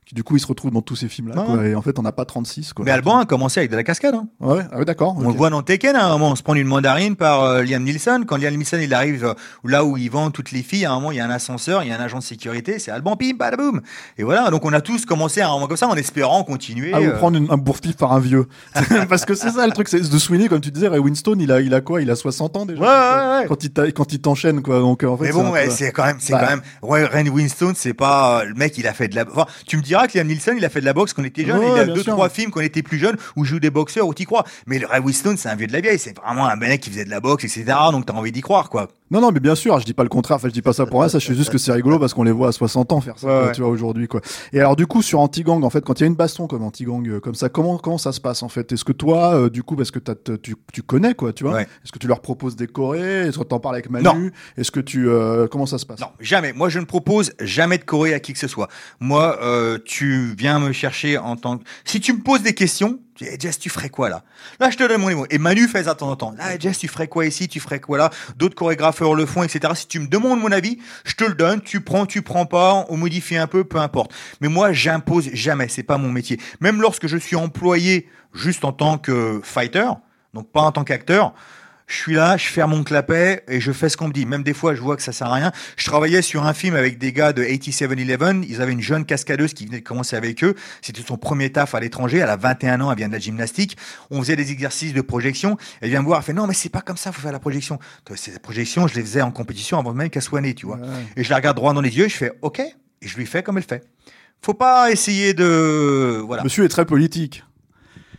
qui du coup, il se retrouve dans tous ces films-là, Ouais. quoi, et en fait, on n'a pas 36, quoi. Mais Alban a commencé avec de la cascade. Hein. Ouais, ah ouais, d'accord. On le voit dans Tekken, à un moment, on se prend une mandarine par euh, Liam Neeson. Quand Liam Neeson il arrive euh, là où il vend toutes les filles, à un moment il y a un ascenseur, il y a un agent de sécurité, c'est Alban Pim, badaboum. Et voilà, donc on a tous commencé à un moment comme ça en espérant continuer. Ah, vous euh, prendre une- un bourre-pif par un vieux. (laughs) (laughs) Parce que c'est ça le truc, c'est de Sweeney, comme tu disais, Ray Winston, il a, il a quoi Il a 60 ans déjà Ouais, ouais, ouais. Quand il t'a- quand il t'enchaîne, quoi. Donc, euh, en fait, mais bon, c'est quand même, c'est Bah. quand même. Ouais, Ren Winston, c'est pas euh, le mec. Il a fait de la. Enfin, tu me diras que Liam Neeson, il a fait de la boxe quand on était jeune. Ouais, il y a deux, sûr. trois films quand on était plus jeune où joue des boxeurs où t'y crois. Mais le Ren Winston, c'est un vieux de la vieille. C'est vraiment un mec qui faisait de la boxe, etc. Donc t'as envie d'y croire, quoi. Non, non, mais bien sûr, je dis pas le contraire. Enfin, je dis pas ça pour rien. Ça, je sais juste que c'est rigolo parce qu'on les voit à 60 ans faire ça, Ouais, tu vois, aujourd'hui, quoi. Et alors, du coup, sur Antigang, en fait, quand il y a une baston comme Antigang, euh, comme ça, comment, comment ça se passe, en fait? Est-ce que toi, euh, du coup, parce que tu, tu connais, quoi, tu vois? Ouais. Est-ce que tu leur proposes des chorés? Est-ce que t'en parles avec Manu? Est-ce que tu, euh, comment ça se passe? Non, jamais. Moi, je ne propose jamais de Corée à qui que ce soit. Moi, tu viens me chercher en tant que... Si tu me poses des questions, dis, Eh, Jess, tu ferais quoi là? Là, je te donne mon mot. Et Manu fait ça de temps en temps. Là, Jess, tu ferais quoi ici? Tu ferais quoi là? D'autres chorégrapheurs le font, etc. Si tu me demandes mon avis, je te le donne. Tu prends, tu prends pas. On modifie un peu, peu importe. Mais moi, j'impose jamais. C'est pas mon métier. Même lorsque je suis employé juste en tant que fighter, donc pas en tant qu'acteur, je suis là, je ferme mon clapet et je fais ce qu'on me dit. Même des fois, je vois que ça sert à rien. Je travaillais sur un film avec des gars de 8711. Ils avaient une jeune cascadeuse qui venait de commencer avec eux. C'était son premier taf à l'étranger. Elle a 21 ans, elle vient de la gymnastique. On faisait des exercices de projection. Elle vient me voir, elle fait non, mais c'est pas comme ça, faut faire la projection. Ces projections, je les faisais en compétition avant même qu'elle soit née, tu vois. Et je la regarde droit dans les yeux, je fais ok, et je lui fais comme elle fait. Faut pas essayer de voilà. Monsieur est très politique.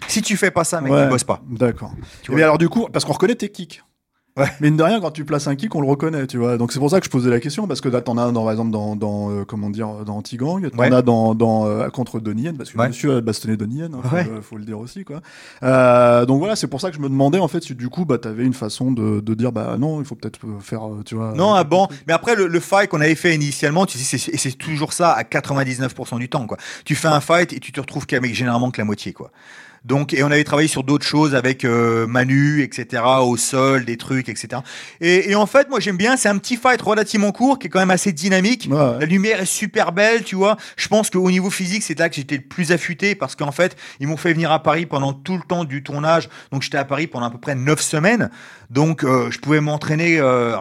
Si tu fais pas ça, mec, Ouais. tu bosses pas. D'accord. Tu Mais vois. alors du coup, parce qu'on reconnaît tes kicks. Ouais. Mais de rien, quand tu places un kick, on le reconnaît, tu vois. Donc c'est pour ça que je posais la question, parce que là, t'en as dans, par exemple, dans, dans euh, comment dire, dans Anti-Gang, t'en Ouais. as dans, dans euh, contre Donnie Yen, parce que Ouais. monsieur a bastonné Donnie Yen, hein, faut, Ouais. le- faut le dire aussi, quoi. Euh, donc voilà, c'est pour ça que je me demandais, en fait, si du coup, bah, t'avais une façon de, de dire, bah non, il faut peut-être euh, faire, euh, tu vois. Non, euh, ah bon. Mais après, le, le fight qu'on avait fait initialement, tu sais, c'est, et c'est toujours ça à 99% du temps, quoi. Tu fais un fight et tu te retrouves qu'avec généralement que la moitié, quoi. Donc, et on avait travaillé sur d'autres choses avec euh, Manu, etc., au sol, des trucs, etc. Et, et en fait, moi j'aime bien, c'est un petit fight relativement court qui est quand même assez dynamique. Ouais, ouais. La lumière est super belle, tu vois. Je pense qu'au niveau physique, c'est là que j'étais le plus affûté parce qu'en fait, ils m'ont fait venir à Paris pendant tout le temps du tournage. Donc j'étais à Paris pendant à peu près neuf semaines. Donc euh, je pouvais m'entraîner euh,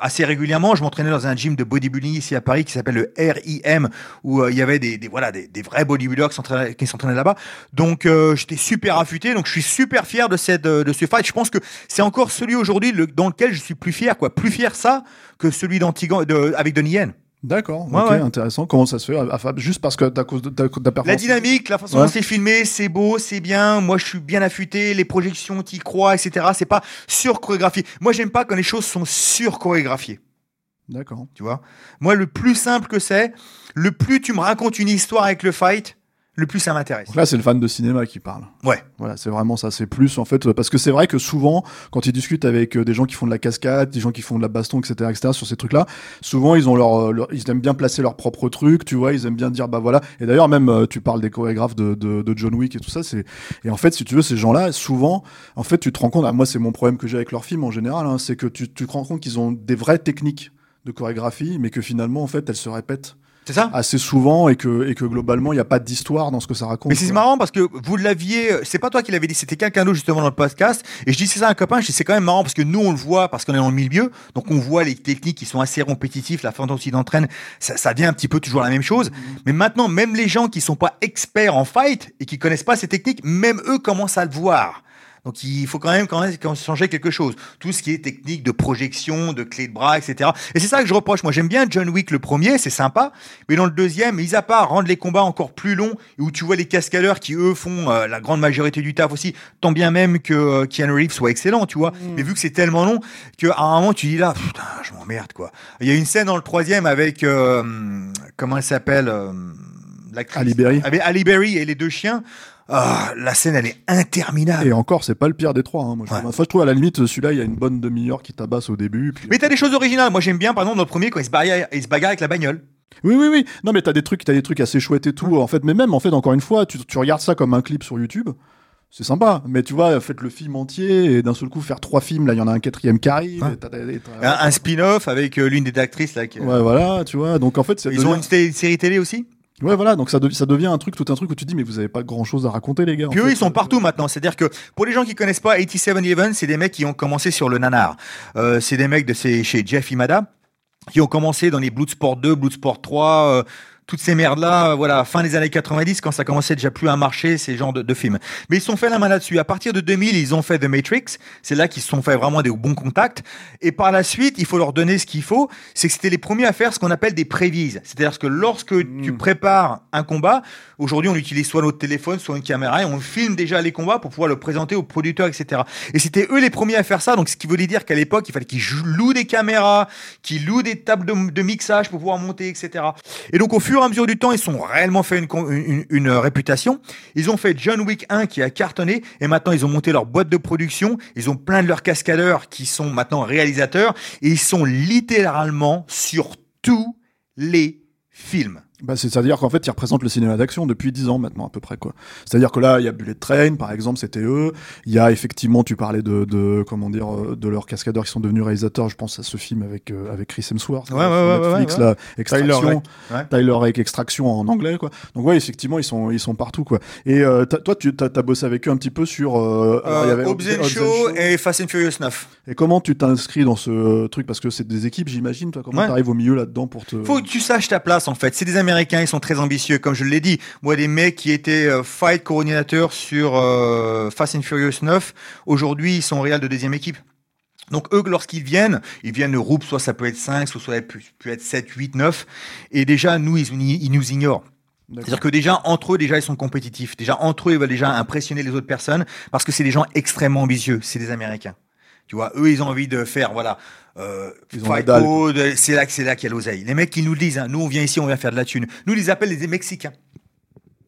assez régulièrement. Je m'entraînais dans un gym de bodybuilding ici à Paris qui s'appelle le RIM où il y avait des, des voilà des, des vrais bodybuilders qui s'entraînaient là-bas. Donc j'étais super affûté. Donc je suis super fier de cette de ce fight. Je pense que c'est encore celui aujourd'hui le- dans lequel je suis plus fier quoi, plus fier ça que celui d'Antigan de, avec Donnie Yen. D'accord, Ouais, ok, ouais. intéressant. Comment ça se fait à- Fab Juste parce que à cause de de La dynamique, la façon Ouais. dont c'est filmé, c'est beau, c'est bien. Moi, je suis bien affûté. Les projections, t'y crois, etc. C'est pas sur-chorégraphié. Moi, j'aime pas quand les choses sont sur-chorégraphiées. D'accord. Tu vois? Moi, le plus simple que c'est, le plus tu me racontes une histoire avec le fight, le plus ça m'intéresse. Là, c'est le fan de cinéma qui parle. Ouais. Voilà, c'est vraiment ça. C'est plus en fait parce que c'est vrai que souvent, quand ils discutent avec euh, des gens qui font de la cascade, des gens qui font de la baston, etc., etc., sur ces trucs-là, souvent ils ont leur, euh, leur- ils aiment bien placer leur propre truc, tu vois. Ils aiment bien dire bah voilà. Et d'ailleurs même, euh, tu parles des chorégraphes de, de, de John Wick et tout ça. C'est et en fait, si tu veux, ces gens-là, souvent, en fait, tu te rends compte. ah, moi, c'est mon problème que j'ai avec leurs films en général, hein, c'est que tu, tu te rends compte qu'ils ont des vraies techniques de chorégraphie, mais que finalement, en fait, elles se répètent ça assez souvent et que, et que globalement, il n'y a pas d'histoire dans ce que ça raconte. Mais c'est marrant parce que vous l'aviez, c'est pas toi qui l'avais dit, c'était quelqu'un d'autre justement dans le podcast. Et je dis c'est ça un copain, je dis c'est quand même marrant parce que nous on le voit parce qu'on est dans le milieu, donc on voit les techniques qui sont assez répétitives, la façon dont ils entraînent, ça, ça devient un petit peu toujours la même chose. Mais maintenant, même les gens qui sont pas experts en fight et qui connaissent pas ces techniques, même eux commencent à le voir. Donc il faut quand même quand même changer quelque chose. Tout ce qui est technique de projection, de clé de bras, etc. Et c'est ça que je reproche. Moi j'aime bien John Wick le premier, c'est sympa. Mais dans le deuxième, mis à part rendre les combats encore plus longs, et où tu vois les cascadeurs qui eux font euh, la grande majorité du taf aussi, tant bien même que euh, Keanu Reeves soit excellent, tu vois. Mais vu que c'est tellement long, qu'à un moment tu dis là, putain, je m'emmerde quoi. Il y a une scène dans le troisième avec euh, comment elle s'appelle euh, l'actrice? Ali Berry. Avec Ali Berry et les deux chiens. Ah, la scène elle est interminable. Et encore, c'est pas le pire des trois. hein. Moi, je, Ouais. enfin, je trouve à la limite, celui-là, il y a une bonne demi-heure qui tabasse au début. puis- Mais t'as des choses originales. Moi, j'aime bien, par exemple, dans le premier, quand il se bagarre, il se bagarre avec la bagnole. Oui, oui, oui. Non, mais t'as des trucs, t'as des trucs assez chouettes et tout. En fait, mais même, en fait, encore une fois, tu, tu regardes ça comme un clip sur YouTube. C'est sympa, mais tu vois, faites le film entier et d'un seul coup faire trois films. Là, il y en a un quatrième qui arrive. Un, un spin-off avec euh, l'une des actrices là. qui- Ouais, voilà, tu vois. Donc en fait, Ils devient- ont une sé- série télé aussi? Ouais, voilà. Donc ça, dev- ça devient un truc, tout un truc où tu dis, mais vous avez pas grand chose à raconter, les gars. Puis eux, fait. ils sont partout maintenant. C'est-à-dire que pour les gens qui connaissent pas 87 Eleven, c'est des mecs qui ont commencé sur le nanar. Euh, c'est des mecs de chez chez Jeff Imada qui ont commencé dans les Bloodsport 2, Bloodsport 3, euh, toutes ces merdes-là, euh, voilà, fin des années 90, quand ça commençait déjà plus à marcher, ces genres de, de films. Mais ils se sont fait la main là-dessus. À partir de 2000, ils ont fait The Matrix. C'est là qu'ils se sont fait vraiment des bons contacts. Et par la suite, il faut leur donner ce qu'il faut. C'est que c'était les premiers à faire ce qu'on appelle des prévises. C'est-à-dire que lorsque tu prépares un combat, aujourd'hui, on utilise soit notre téléphone, soit une caméra, et on filme déjà les combats pour pouvoir le présenter aux producteurs, etc. Et c'était eux les premiers à faire ça. Donc, ce qui voulait dire qu'à l'époque, il fallait qu'ils louent des caméras, qu'ils louent des tables de, de mixage pour pouvoir monter, etc. Et donc, au fur et à mesure du temps, ils sont réellement fait une, une, une réputation. Ils ont fait John Wick 1 qui a cartonné, et maintenant, ils ont monté leur boîte de production. Ils ont plein de leurs cascadeurs qui sont maintenant réalisateurs, et ils sont littéralement sur tous les films. Bah, c'est-à-dire qu'en fait, ils représentent le cinéma d'action depuis 10 ans maintenant, à peu près, quoi. C'est-à-dire que là, il y a Bullet Train, par exemple, c'était eux. Il y a effectivement, tu parlais de, de comment dire, euh, de leurs cascadeurs qui sont devenus réalisateurs. Je pense à ce film avec, euh, avec Chris Hemsworth. Ouais, là, ouais, sur ouais, Netflix, ouais, là, Extraction. Tyler Rake. Ouais. Extraction en anglais, quoi. Donc, ouais, effectivement, ils sont, ils sont partout, quoi. Et, euh, toi, tu, t'as, t'as bossé avec eux un petit peu sur, euh, alors, y avait Hobbs and Hobbs and Shaw Shaw. et Fast and Furious 9. Et comment tu t'inscris dans ce euh, truc? Parce que c'est des équipes, j'imagine, toi. Comment Ouais. t'arrives au milieu là-dedans pour te. Faut que tu saches ta place en fait. C'est des Américains, ils sont très ambitieux, comme je l'ai dit. Moi, des mecs qui étaient euh, fight coordinateurs sur euh, Fast and Furious 9, aujourd'hui, ils sont réels de deuxième équipe. Donc eux, lorsqu'ils viennent, ils viennent de groupe, soit ça peut être 5, soit ça peut, peut être 7, 8, 9. Et déjà, nous, ils, ils nous ignorent. C'est-à-dire que déjà, entre eux, déjà, ils sont compétitifs. Déjà, entre eux, ils veulent déjà impressionner les autres personnes parce que c'est des gens extrêmement ambitieux. C'est des Américains. Tu vois, eux, ils ont envie de faire, voilà, euh, c'est là que c'est là qu'il y a l'oseille. Les mecs qui nous le disent, hein, nous, on vient ici, on vient faire de la thune. Nous, ils appellent les Mexicains.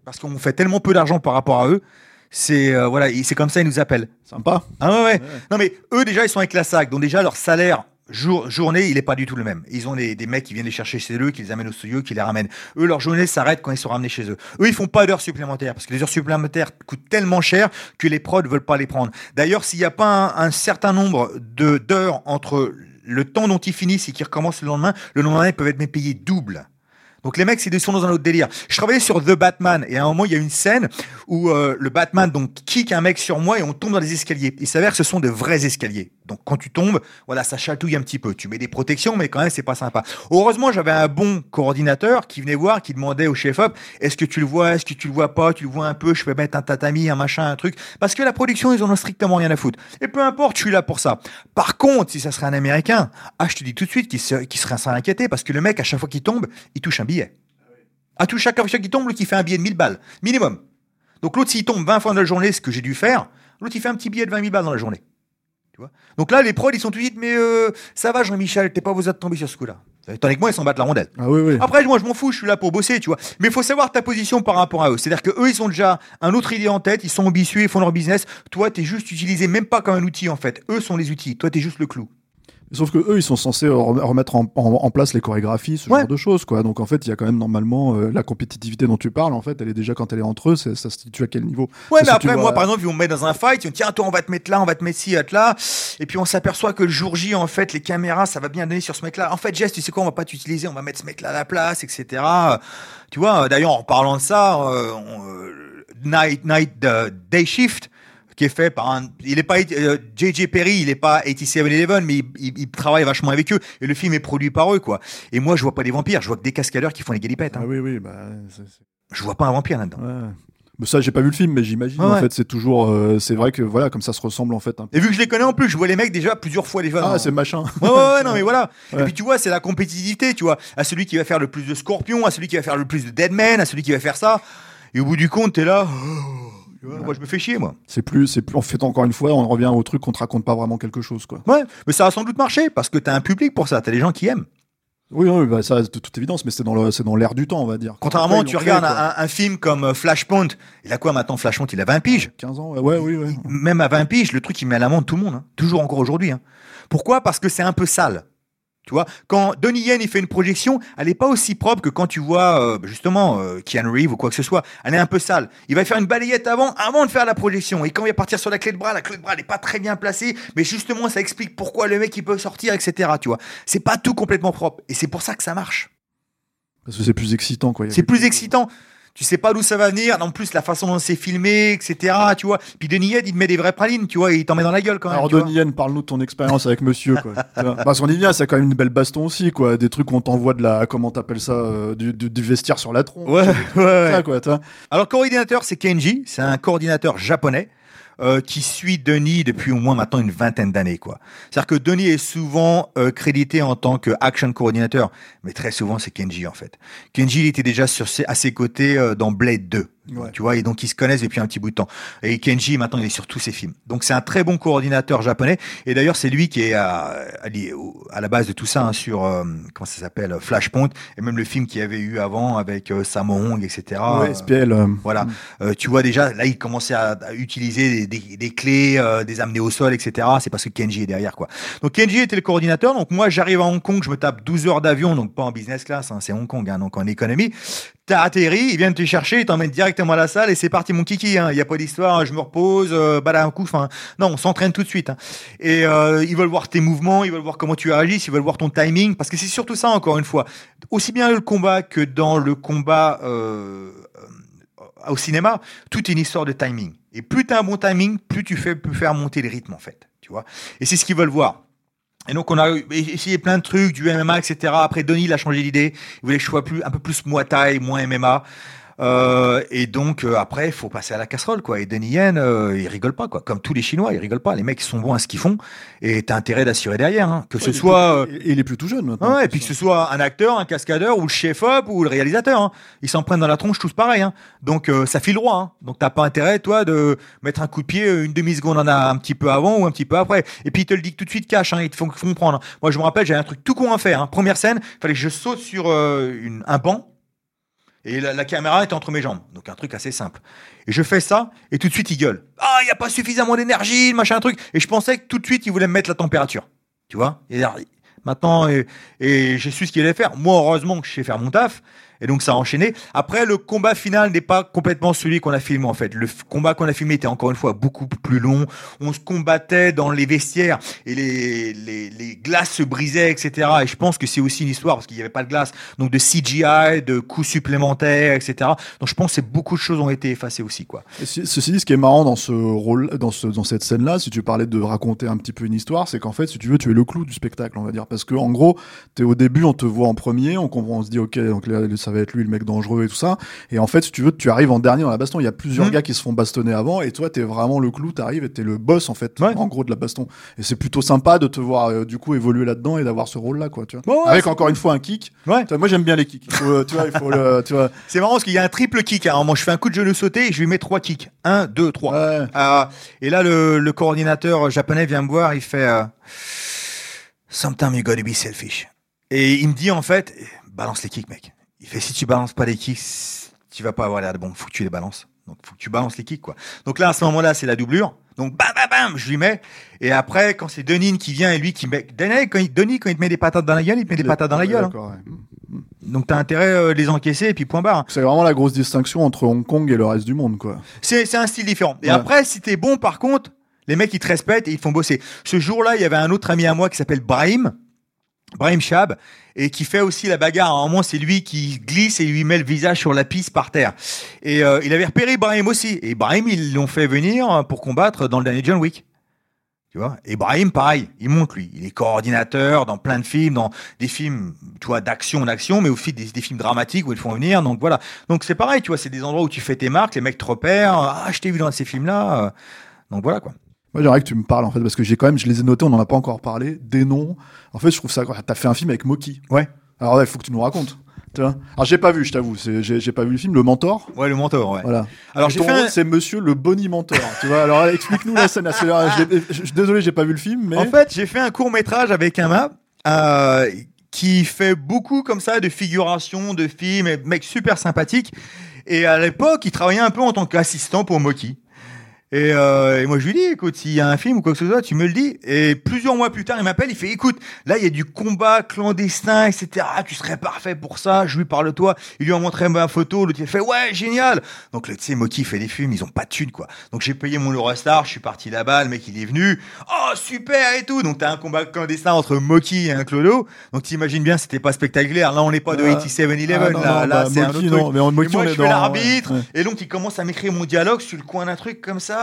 Parce qu'on fait tellement peu d'argent par rapport à eux. C'est, euh, voilà, c'est comme ça, ils nous appellent. Sympa. Ah ouais, ouais. Non, mais eux, déjà, ils sont avec la SAC. Donc, déjà, leur salaire jour, journée, il est pas du tout le même. Ils ont des, des mecs qui viennent les chercher chez eux, qui les amènent au studio, qui les ramènent. Eux, leur journée s'arrête quand ils sont ramenés chez eux. Eux, ils font pas d'heures supplémentaires parce que les heures supplémentaires coûtent tellement cher que les prods veulent pas les prendre. D'ailleurs, s'il n'y a pas un, un certain nombre de d'heures entre le temps dont ils finissent et qu'ils recommencent le lendemain, le lendemain, ils peuvent être payés double. Donc les mecs, des sont dans un autre délire. Je travaillais sur The Batman et à un moment, il y a une scène où euh, le Batman donc kick un mec sur moi et on tombe dans les escaliers. Il s'avère que ce sont de vrais escaliers. Donc quand tu tombes, voilà, ça chatouille un petit peu. Tu mets des protections, mais quand même, c'est pas sympa. Heureusement, j'avais un bon coordinateur qui venait voir, qui demandait au chef-op, est-ce que tu le vois, est-ce que tu le vois pas, tu le vois un peu, je peux mettre un tatami, un machin, un truc. Parce que la production, ils en ont strictement rien à foutre. Et peu importe, je suis là pour ça. Par contre, si ça serait un Américain, ah, je te dis tout de suite qu'il se- qu'il serait, serait inquiété parce que le mec, à chaque fois qu'il tombe, il touche un billet. À tout chaque fois qu'il tombe, l'autre, il fait un billet de 1000 balles, minimum. Donc l'autre, s'il tombe 20 fois dans la journée, ce que j'ai dû faire, l'autre, il fait un petit billet de 20 000 balles dans la journée. Tu vois Donc là, les prods, ils sont tout de suite, mais euh, ça va, Jean-Michel, t'es pas besoin de tomber sur ce coup-là. Tandis que moi, ils s'en battent la rondelle. Ah oui, oui. Après, moi, je m'en fous, je suis là pour bosser, tu vois. Mais il faut savoir ta position par rapport à eux. C'est-à-dire que eux, ils ont déjà un autre idée en tête, ils sont ambitieux, ils font leur business. Toi, t'es juste utilisé même pas comme un outil, en fait. Eux sont les outils. Toi, t'es juste le clou. Sauf que eux, ils sont censés rem- remettre en, en- en place les chorégraphies, ce Ouais. genre de choses, quoi. Donc en fait, il y a quand même normalement euh, la compétitivité dont tu parles. En fait, elle est déjà quand elle est entre eux, ça se situe à quel niveau? Ouais, mais après, vois- moi, par exemple, ils vont me mettre dans un fight, ils vont tiens, toi, on va te mettre là, on va te mettre ci, on va te là. Et puis, on s'aperçoit que le jour J, en fait, les caméras, ça va bien donner sur ce mec-là. En fait, Jess, tu sais quoi, on va pas t'utiliser, on va mettre ce mec-là à la place, etc. Tu vois, d'ailleurs, en parlant de ça, euh, on, euh, Night, Night Day Shift, qui est fait par un, il est pas, euh, JJ Perry, il est pas 8711, mais il, il- il travaille vachement avec eux, et le film est produit par eux, quoi. Et moi, je vois pas des vampires, je vois que des cascadeurs qui font les galipettes, hein. Ah oui, oui, bah, c'est- Je vois pas un vampire là-dedans. ouais. Mais ça, j'ai pas vu le film, mais j'imagine. Ouais, en fait, c'est toujours, euh, c'est vrai que voilà, comme ça se ressemble en fait. Un peu. Et vu que je les connais en plus, je vois les mecs déjà plusieurs fois déjà. Ah, dans- c'est machin. Ouais, ouais, ouais, non, (laughs) mais voilà. Et puis tu vois, c'est la compétitivité, tu vois. À celui qui va faire le plus de scorpions, à celui qui va faire le plus de deadman, à celui qui va faire ça. Et au bout du compte, t'es là. oh, tu vois, Moi, je me fais chier, moi. C'est plus, c'est plus. En fait, encore une fois, on revient au truc qu'on te raconte pas vraiment quelque chose, quoi. Ouais, mais ça a sans doute marché parce que t'as un public pour ça. T'as des gens qui aiment. Oui, oui, bah, ça, de toute évidence, mais c'est dans le, c'est dans l'air du temps, on va dire. Contrairement, Après, tu créé, regardes un, un film comme euh, Flashpoint. Il a quoi maintenant, Flashpoint Il a 20 piges. 15 ans, ouais, ouais, oui, oui. Même à 20 piges, le truc, il met à l'amende tout le monde. hein. Toujours encore aujourd'hui. hein. Pourquoi? Parce que c'est un peu sale. Tu vois, quand Donnie Yen il fait une projection, elle n'est pas aussi propre que quand tu vois euh, justement euh, Keanu Reeves ou quoi que ce soit. Elle est un peu sale. Il va faire une balayette avant, avant de faire la projection. Et quand il va partir sur la clé de bras, la clé de bras n'est pas très bien placée, mais justement ça explique pourquoi le mec il peut sortir, etc. Tu vois, c'est pas tout complètement propre. Et c'est pour ça que ça marche. Parce que c'est plus excitant, quoi. C'est plus excitant. Tu sais pas d'où ça va venir. En plus, la façon dont c'est filmé, etc. Tu vois. Puis Denis Yen, il te met des vraies pralines, tu vois, et il t'en met dans la gueule quand même. Alors. Donnie Yen, parle-nous de ton expérience avec monsieur, quoi. (laughs) Parce qu'on y vient, c'est quand même une belle baston aussi, quoi. Des trucs où on t'envoie de la, comment t'appelles ça, euh, du, du, du vestiaire sur la tronche. Ouais, ouais, ouais. Ça, quoi. Alors, coordinateur, c'est Kenji. C'est un coordinateur japonais. Euh, qui suit Denis depuis au moins maintenant une vingtaine d'années, quoi. C'est-à-dire que Denis est souvent euh, crédité en tant que action coordinateur, mais très souvent c'est Kenji en fait. Kenji il était déjà sur ses, à ses côtés euh, dans Blade 2. Ouais. Tu vois, et donc ils se connaissent depuis un petit bout de temps. Et Kenji, maintenant, il est sur tous ses films. Donc c'est un très bon coordinateur japonais. Et d'ailleurs, c'est lui qui est à, à, la base de tout ça, hein, sur, euh, comment ça s'appelle, Flashpoint, et même le film qu'il y avait eu avant avec euh, Sammo Hung, etc. ouais, Euh, SPL. euh, voilà, Euh, tu vois déjà, là, il commençait à, à utiliser des, des- des clés, euh, des amener au sol, etc. C'est parce que Kenji est derrière, quoi. Donc Kenji était le coordinateur. Donc moi, j'arrive à Hong Kong, je me tape 12 heures d'avion, donc pas en business class, hein, c'est Hong Kong, hein, donc en économie. T'as atterri, ils viennent te chercher, ils t'emmènent directement à la salle et c'est parti mon kiki. hein. Il y a pas d'histoire, je me repose, euh, bah là un coup. Enfin, non, on s'entraîne tout de suite. hein. Et euh, ils veulent voir tes mouvements, ils veulent voir comment tu agis, ils veulent voir ton timing, parce que c'est surtout ça encore une fois. Aussi bien le combat que dans le combat euh, au cinéma, tout est une histoire de timing. Et plus tu as un bon timing, plus tu fais, peux faire monter le rythme, en fait. Tu vois Et c'est ce qu'ils veulent voir. Et donc, on a essayé plein de trucs, du MMA, etc. Après, Denis, il a changé d'idée. Il voulait que je sois plus, un peu plus Muay Thai, moins MMA. Euh, et donc, euh, après, il faut passer à la casserole, quoi. Et Denis Yen, euh, il rigole pas, quoi. Comme tous les Chinois, ils rigolent pas. Les mecs, ils sont bons à ce qu'ils font. Et t'as intérêt d'assurer derrière, hein. Que ce il est soit... euh, plus- Et il est plutôt jeune maintenant. Ouais, et puis que ce soit un acteur, un cascadeur, ou le chef-op, ou le réalisateur. hein. Ils s'en prennent dans la tronche tous pareil. Hein. Donc euh, ça file droit. Hein. Donc t'as pas intérêt, toi, de mettre un coup de pied euh, une demi-seconde en a un petit peu avant ou un petit peu après. Et puis ils te le disent tout de suite cash, hein. ils te font, font prendre. Moi je me rappelle, j'avais un truc tout con à faire. Hein. Première scène, il fallait que je saute sur une, un banc. Et la, caméra était entre mes jambes. Donc un truc assez simple. Et je fais ça, et tout de suite il gueule. Ah, il n'y a pas suffisamment d'énergie, machin truc. Et je pensais que tout de suite il voulait me mettre la température. Tu vois? Et maintenant et, et j'ai su ce qu'il allait faire. Moi, heureusement que je sais faire mon taf. Et donc ça a enchaîné. Après, le combat final n'est pas complètement celui qu'on a filmé en fait. Le combat qu'on a filmé était encore une fois beaucoup plus long. On se combattait dans les vestiaires et les, les, les glaces se brisaient, etc. Et je pense que c'est aussi une histoire parce qu'il n'y avait pas de glace. Donc de CGI, de coûts supplémentaires, etc. Donc je pense que beaucoup de choses ont été effacées aussi, quoi. Et ceci dit, ce qui est marrant dans ce rôle, dans, ce, dans cette scène-là, si tu parlais de raconter un petit peu une histoire, c'est qu'en fait, si tu veux, tu es le clou du spectacle, on va dire. Parce que, en gros, t'es au début, on te voit en premier, on comprend, on se dit, ok, donc là, ça va être lui, le mec dangereux et tout ça. Et en fait, si tu veux, tu arrives en dernier dans la baston. Il y a plusieurs Mhm. gars qui se font bastonner avant, et toi, t'es vraiment le clou, t'arrives et t'es le boss, en fait, Ouais. en gros, de la baston. Et c'est plutôt sympa de te voir, euh, du coup, évoluer là-dedans et d'avoir ce rôle-là, quoi, tu vois. Bon, ouais, Avec encore une fois un kick. Ouais. Tu vois, moi, j'aime bien les kicks. Faut, euh, tu vois, il faut le, tu vois. (laughs) C'est marrant parce qu'il y a un triple kick. Alors moi, je fais un coup de genou sauté et je lui mets trois kicks. Un, deux, trois. Ouais. Ah, et là, le, le coordinateur japonais vient me voir, il fait euh, Sometimes you gotta be selfish. Et il me dit en fait, balance les kicks, mec. Il fait si tu balances pas les kicks, tu vas pas avoir l'air de bon. Faut que tu les balances. Donc faut que tu balances les kicks, quoi. Donc là, à ce moment-là, c'est la doublure. Donc bam, bam, bam, je lui mets. Et après, quand c'est Denis qui vient et lui qui met, Denis, quand il, Denis, quand il te met des patates dans la gueule, il te met des patates dans la Ouais, gueule. hein. ouais. Donc t'as intérêt euh, de les encaisser et puis point barre. C'est vraiment la grosse distinction entre Hong Kong et le reste du monde, quoi. C'est c'est un style différent. Et Ouais. après, si t'es bon, par contre, les mecs, ils te respectent et ils te font bosser. Ce jour-là, il y avait un autre ami à moi qui s'appelle Brahim, Brahim Chab, et qui fait aussi la bagarre. À un moment, c'est lui qui glisse et lui met le visage sur la piste par terre. Et euh, il avait repéré Brahim aussi. Et Brahim, ils l'ont fait venir pour combattre dans le dernier John Wick. Tu vois? Et Brahim, pareil, il monte lui. Il est coordinateur dans plein de films, dans des films, tu vois, d'action, d'action, mais aussi des, des films dramatiques où ils font venir. Donc voilà. Donc c'est pareil, tu vois, c'est des endroits où tu fais tes marques, les mecs te repèrent. Ah, je t'ai vu dans ces films-là. Euh, Donc voilà quoi. Moi, j'aimerais que tu me parles, en fait, parce que j'ai quand même, je les ai notés, on n'en a pas encore parlé, des noms. En fait, je trouve ça, t'as fait un film avec Moki. Ouais. Alors il faut que tu nous racontes. Alors, j'ai pas vu, je t'avoue, j'ai pas vu le film, Le Mentor? Ouais, le mentor, ouais. Voilà. Alors ton un... c'est Monsieur le Boni Mentor. tu vois? Alors, explique-nous la scène. assez- je, je- désolé, j'ai pas vu le film, mais. En fait, j'ai fait un court métrage avec un map euh, qui fait beaucoup comme ça de figuration, de films, et mec super sympathique. Et à l'époque, il travaillait un peu en tant qu'assistant pour Moki. Et, euh, et moi, je lui dis, écoute, s'il y a un film ou quoi que ce soit, tu me le dis. Et plusieurs mois plus tard, il m'appelle, il fait, écoute, là, il y a du combat clandestin, etc. Tu serais parfait pour ça. Je lui parle de toi. Il lui a montré ma photo. L'autre, il fait, ouais, génial. Donc, le- tu sais, Moki fait des films, ils ont pas de thunes, quoi. Donc, j'ai payé mon Eurostar, je suis parti là-bas, le mec, il est venu. Oh, super et tout. Donc, t'as un combat clandestin entre Moki et un Clodo. Donc, t'imagines bien, c'était pas spectaculaire. Là, on n'est pas de Ah. 87-Eleven. Ah, non, là, là bah, c'est un autre non, truc. mais en Moki, Et moi, on est je fais l'arbitre. ouais. Et donc, il commence à m'écrire mon dialogue sur le coin d'un truc comme ça.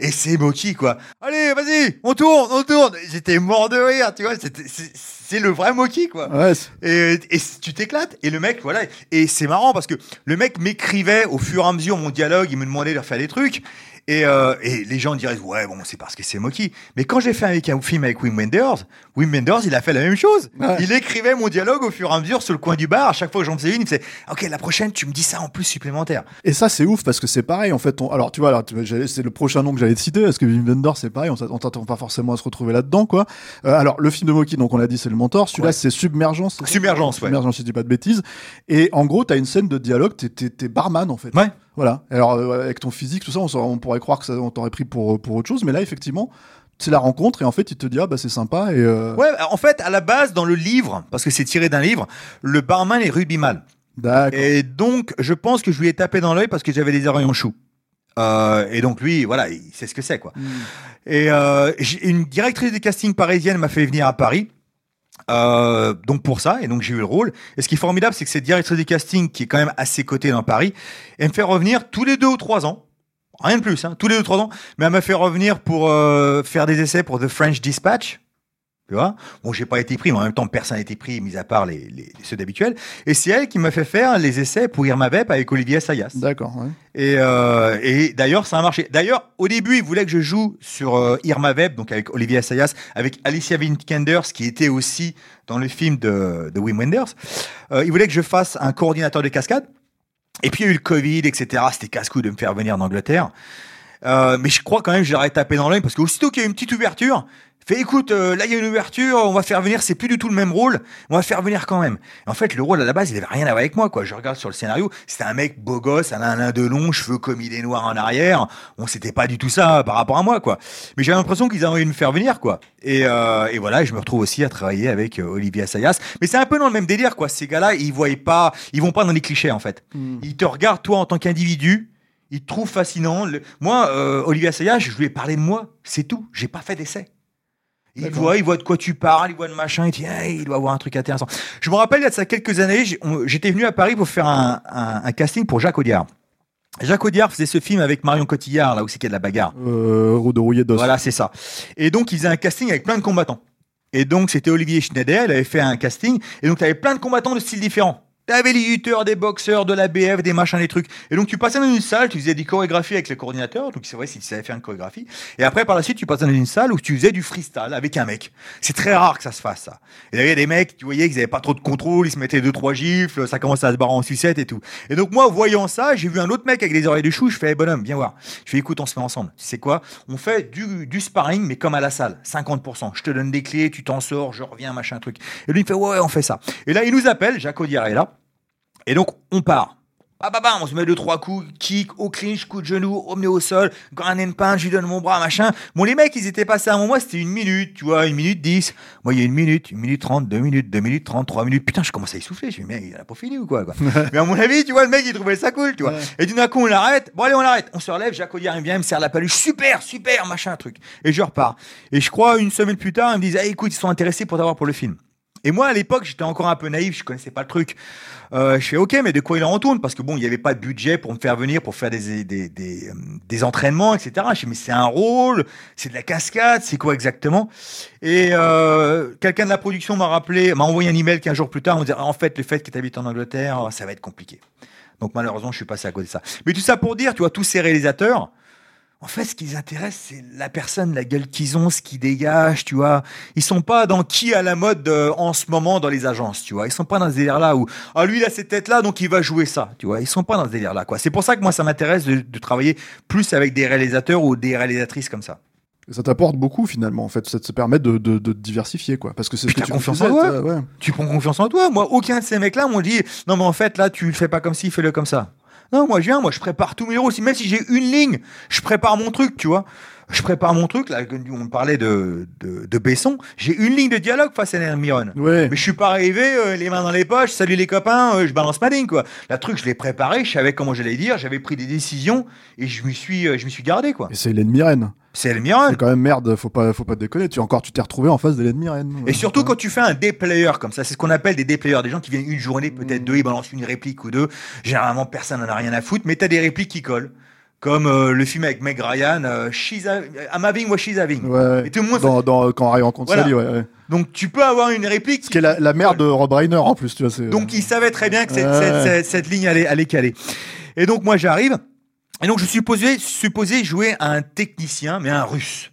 Et c'est Moki, quoi. Allez, vas-y, on tourne, on tourne. J'étais mort de rire, tu vois. C'est le vrai Moki, quoi. Ouais, Et, et tu t'éclates. Et le mec, voilà. Et c'est marrant parce que le mec m'écrivait au fur et à mesure mon dialogue. Il me demandait de refaire des trucs. Et, euh, et les gens diraient, ouais, bon, c'est parce que c'est Moki. Mais quand j'ai fait avec un film avec Wim Wenders, Wim Wenders, il a fait la même chose. Ouais. Il écrivait mon dialogue au fur et à mesure sur le coin du bar. À chaque fois que j'en faisais une, il me disait, ok, la prochaine, tu me dis ça en plus supplémentaire. Et ça, c'est ouf parce que c'est pareil en fait. on- Alors, tu vois, c'est le prochain nom que j'allais te citer parce que Wim Wenders, c'est pareil. On t'attend pas forcément à se retrouver là-dedans, quoi. Euh, alors, le film de Moki, donc on l'a dit, c'est le mentor. Celui-là, Ouais. c'est Submergence. Submergence, ouais. Submergence, si je dis pas de bêtises. Et en gros, t'as une scène de dialogue. T'es barman en fait. Ouais. Voilà. Alors, euh, avec ton physique, tout ça, on, pourrait croire que ça, on t'aurait pris pour pour autre chose, mais là, effectivement, c'est la rencontre et en fait, il te dit ah bah c'est sympa et. euh, Ouais, en fait, à la base, dans le livre, parce que c'est tiré d'un livre, le barman est rugbyman. D'accord. Et donc, je pense que je lui ai tapé dans l'œil parce que j'avais des oreilles en chou. Euh, et donc lui, voilà, il sait ce que c'est quoi. Hmm. Et euh, une directrice de casting parisienne m'a fait venir à Paris. Euh, donc pour ça, et donc j'ai eu le rôle. Et ce qui est formidable, c'est que cette directrice de casting, qui est quand même à ses côtés dans Paris, elle me fait revenir tous les deux ou trois ans. Rien de plus, hein, tous les deux ou trois ans. Mais elle m'a fait revenir pour euh, faire des essais pour The French Dispatch. Tu vois Bon, j'ai pas été pris, mais en même temps, personne n'a été pris, mis à part les, les- ceux d'habituels. Et c'est elle qui m'a fait faire les essais pour Irma Vep avec Olivier Assayas. D'accord. ouais. Et, euh, et d'ailleurs, ça a marché. D'ailleurs, au début, il voulait que je joue sur euh, Irma Veb, donc avec Olivier Assayas, avec Alicia Vikander, qui était aussi dans le film de, de Wim Wenders. Euh, il voulait que je fasse un coordinateur de cascade. Et puis, il y a eu le Covid, etc. C'était casse-cou de me faire venir en Angleterre. Euh, mais je crois quand même que je leur ai tapé dans l'œil parce qu'aussitôt qu'il y a eu une petite ouverture, Fait écoute, euh, là il y a une ouverture, on va faire venir, c'est plus du tout le même rôle, on va faire venir quand même. Et en fait, le rôle à la base, il avait rien à voir avec moi, quoi. Je regarde sur le scénario, c'était un mec beau gosse, un nain de long, cheveux comme il est noir en arrière. Bon, c'était pas du tout ça par rapport à moi, quoi. Mais j'avais l'impression qu'ils avaient envie de me faire venir, quoi. Et, euh, et voilà, je me retrouve aussi à travailler avec euh, Olivier Assayas. Mais c'est un peu dans le même délire, quoi. Ces gars-là, ils voient pas, ils vont pas dans les clichés, en fait. Ils te regardent toi en tant qu'individu. Ils te trouvent fascinant. Le- Moi, euh, Olivier Assayas, je lui ai parlé de moi, c'est tout. J'ai pas fait d'essai. Il voit, il voit de quoi tu parles, il voit de machin, il dit, Hey, il doit avoir un truc intéressant. Je me rappelle, il y a de ça quelques années, j'étais venu à Paris pour faire un, un- un casting pour Jacques Audiard. Jacques Audiard faisait ce film avec Marion Cotillard, là où c'est qu'il y a de la bagarre. Euh, de rouillé d'os. Voilà, c'est ça. Et donc, ils faisaient un casting avec plein de combattants. Et donc, c'était Olivier Schneider, il avait fait un casting. Et donc, tu avais plein de combattants de styles différents. T'avais les lutteurs, des boxeurs, de la BF, des machins, des trucs. Et donc, tu passais dans une salle, tu faisais des chorégraphies avec les coordinateurs. Donc, c'est vrai, si tu savais faire une chorégraphie. Et après, par la suite, tu passais dans une salle où tu faisais du freestyle avec un mec. C'est très rare que ça se fasse, ça. Et là, il y a des mecs, tu voyais qu'ils avaient pas trop de contrôle, ils se mettaient deux, trois gifles, ça commençait à se barrer en sucette et tout. Et donc, moi, voyant ça, j'ai vu un autre mec avec des oreilles de chou, je fais, hey, bonhomme, viens voir. Je fais, écoute, on se met ensemble. Tu sais quoi? On fait du, du sparring, mais comme à la salle. 50%. Je te donne des clés, tu t'en sors, je reviens, machin, truc. Et lui, il fait, ouais, ouais, on fait ça. Et là, il nous appelle, Jacques Audiard est là. Et donc, on part. Ah bah bah, on se met deux, trois coups, kick, au clinch, coup de genou, au au sol, grand and pound, je lui donne mon bras, machin. Bon, les mecs, ils étaient passés à un moment, c'était une minute, tu vois, une minute dix. Moi, il y a une minute, une minute trente, deux minutes, deux minutes trente, trois minutes. Putain, je commence à essouffler. Je me dis, mec, il a pas fini ou quoi, quoi. Mais à mon avis, tu vois, le mec, il trouvait ça cool, tu vois. Et d'un coup, on l'arrête. Bon, allez, on l'arrête. On se relève, Jacques Audiard, il vient, il me serre la paluche. Super, super, machin, truc. Et je repars. Et je crois, une semaine plus tard, ils me disent, ah, écoute, ils sont intéressés pour t'avoir pour le film. Et moi, à l'époque, j'étais encore un peu naïf, je connaissais pas le truc. Euh, je fais OK, mais de quoi il en retourne? Parce que bon, il n'y avait pas de budget pour me faire venir, pour faire des, des, des, euh, des entraînements, etc. Je fais, mais c'est un rôle, c'est de la cascade, c'est quoi exactement? Et euh, quelqu'un de la production m'a rappelé, m'a envoyé un email 15 jours plus tard, en me disant, en fait, le fait que tu habites en Angleterre, ça va être compliqué. Donc malheureusement, je suis passé à côté de ça. Mais tout ça pour dire, tu vois, tous ces réalisateurs, en fait, ce qui les intéresse, c'est la personne, la gueule qu'ils ont, ce qu'ils dégagent, tu vois. Ils sont pas dans qui à la mode euh, en ce moment dans les agences, tu vois. Ils sont pas dans ce délire-là où, ah, lui, il a cette tête-là, donc il va jouer ça, tu vois. Ils sont pas dans ce délire-là, quoi. C'est pour ça que moi, ça m'intéresse de, de travailler plus avec des réalisateurs ou des réalisatrices comme ça. Ça t'apporte beaucoup finalement en fait, ça te permet de, de, de te diversifier quoi. Parce que c'est ce que tu confiance en toi. ouais. Tu prends confiance en toi. Moi, aucun de ces mecs-là m'ont dit, non, mais en fait, là, tu le fais pas comme ci, fais-le comme ça. Non, moi, je viens, moi, je prépare tous mes. Si- Même si j'ai une ligne, je prépare mon truc, tu vois. Je prépare mon truc, là, on parlait de, de, de Besson. J'ai une ligne de dialogue face à Miron. Ouais. Mais je suis pas arrivé, euh, les mains dans les poches, salut les copains, euh, je balance ma ligne, quoi. La truc, je l'ai préparé, je savais comment j'allais dire, j'avais pris des décisions et je me suis, euh, je me suis gardé, quoi. Et c'est Hélène Mirren. C'est Hélène. C'est quand même merde, faut pas, faut pas déconner. Tu encore, tu t'es retrouvé en face d'Hélène Mirren. Et surtout quand tu fais un D-player comme ça, c'est ce qu'on appelle des D-players, des gens qui viennent une journée, peut-être deux, ils balancent une réplique ou deux. Généralement, personne n'en a rien à foutre, mais t'as des répliques qui collent. Comme euh, le film avec Meg Ryan, euh, She's a- I'm having what she's having. Ouais. Et Dans, dans, quand Harry rencontre Voilà. Sally, ouais, ouais. Donc tu peux avoir une réplique Ce qui est la, la mère de Rob Reiner en plus, tu vois. Donc il savait très bien que cette, Ouais. cette- cette- cette ligne allait, allait caler. Et donc moi j'arrive, et donc je suis supposé, supposé jouer un technicien, mais un russe.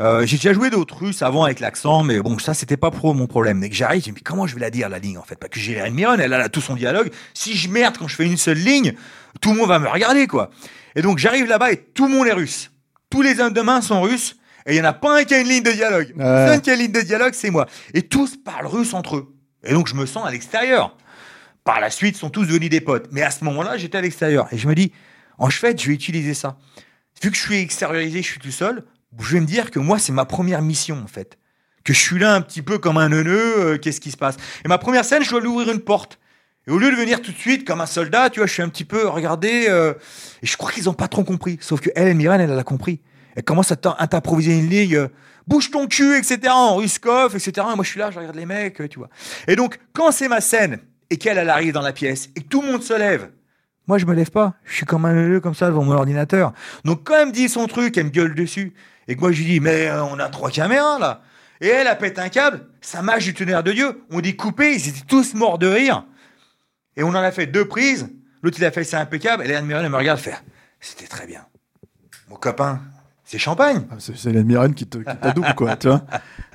Euh, j'ai déjà joué d'autres Russes avant avec l'accent, mais bon, ça c'était pas pro mon problème. Dès que j'arrive, je me dis, mais comment je vais la dire la ligne en fait? Parce que j'ai Miron, elle a tout son dialogue. Si je merde quand je fais une seule ligne, tout le monde va me regarder quoi. Et donc j'arrive là-bas et tout le monde est russe. Tous les hommes de main sont russes et il y en a pas un qui a une ligne de dialogue. Seul qui a une ligne de dialogue, c'est moi. Et tous parlent russe entre eux. Et donc je me sens à l'extérieur. Par la suite, ils sont tous devenus des potes. Mais à ce moment-là, j'étais à l'extérieur. Et je me dis, en fait, je vais utiliser ça. Vu que je suis extériorisé, je suis tout seul, je vais me dire que moi, c'est ma première mission, en fait. Que je suis là un petit peu comme un neuneu, euh, qu'est-ce qui se passe? Et ma première scène, je dois lui ouvrir une porte. Et au lieu de venir tout de suite comme un soldat, tu vois, je suis un petit peu regardé. euh, et je crois qu'ils n'ont pas trop compris. Sauf que elle, Miran, elle, a compris. Elle commence à t'improviser une ligne. euh, Bouge ton cul, etc. En Ruskov, etc. Et moi, je suis là, je regarde les mecs, euh, tu vois. Et donc, quand c'est ma scène et qu'elle, elle arrive dans la pièce et que tout le monde se lève, moi, je me lève pas. Je suis comme un neuneu comme ça devant mon ordinateur. Donc, quand elle me dit son truc, elle me gueule dessus. Et que moi, je lui dis, mais euh, on a trois caméras, là. Et elle, elle pète un câble. Ça mâche du tonnerre de Dieu. On dit coupé, ils étaient tous morts de rire. Et on en a fait deux prises. L'autre, il a fait ça impeccable. Et Léa Miron, elle me regarde faire. C'était très bien. Mon copain, c'est champagne. Ah, C'est c'est Mirren qui t'adoube, quoi, tu vois.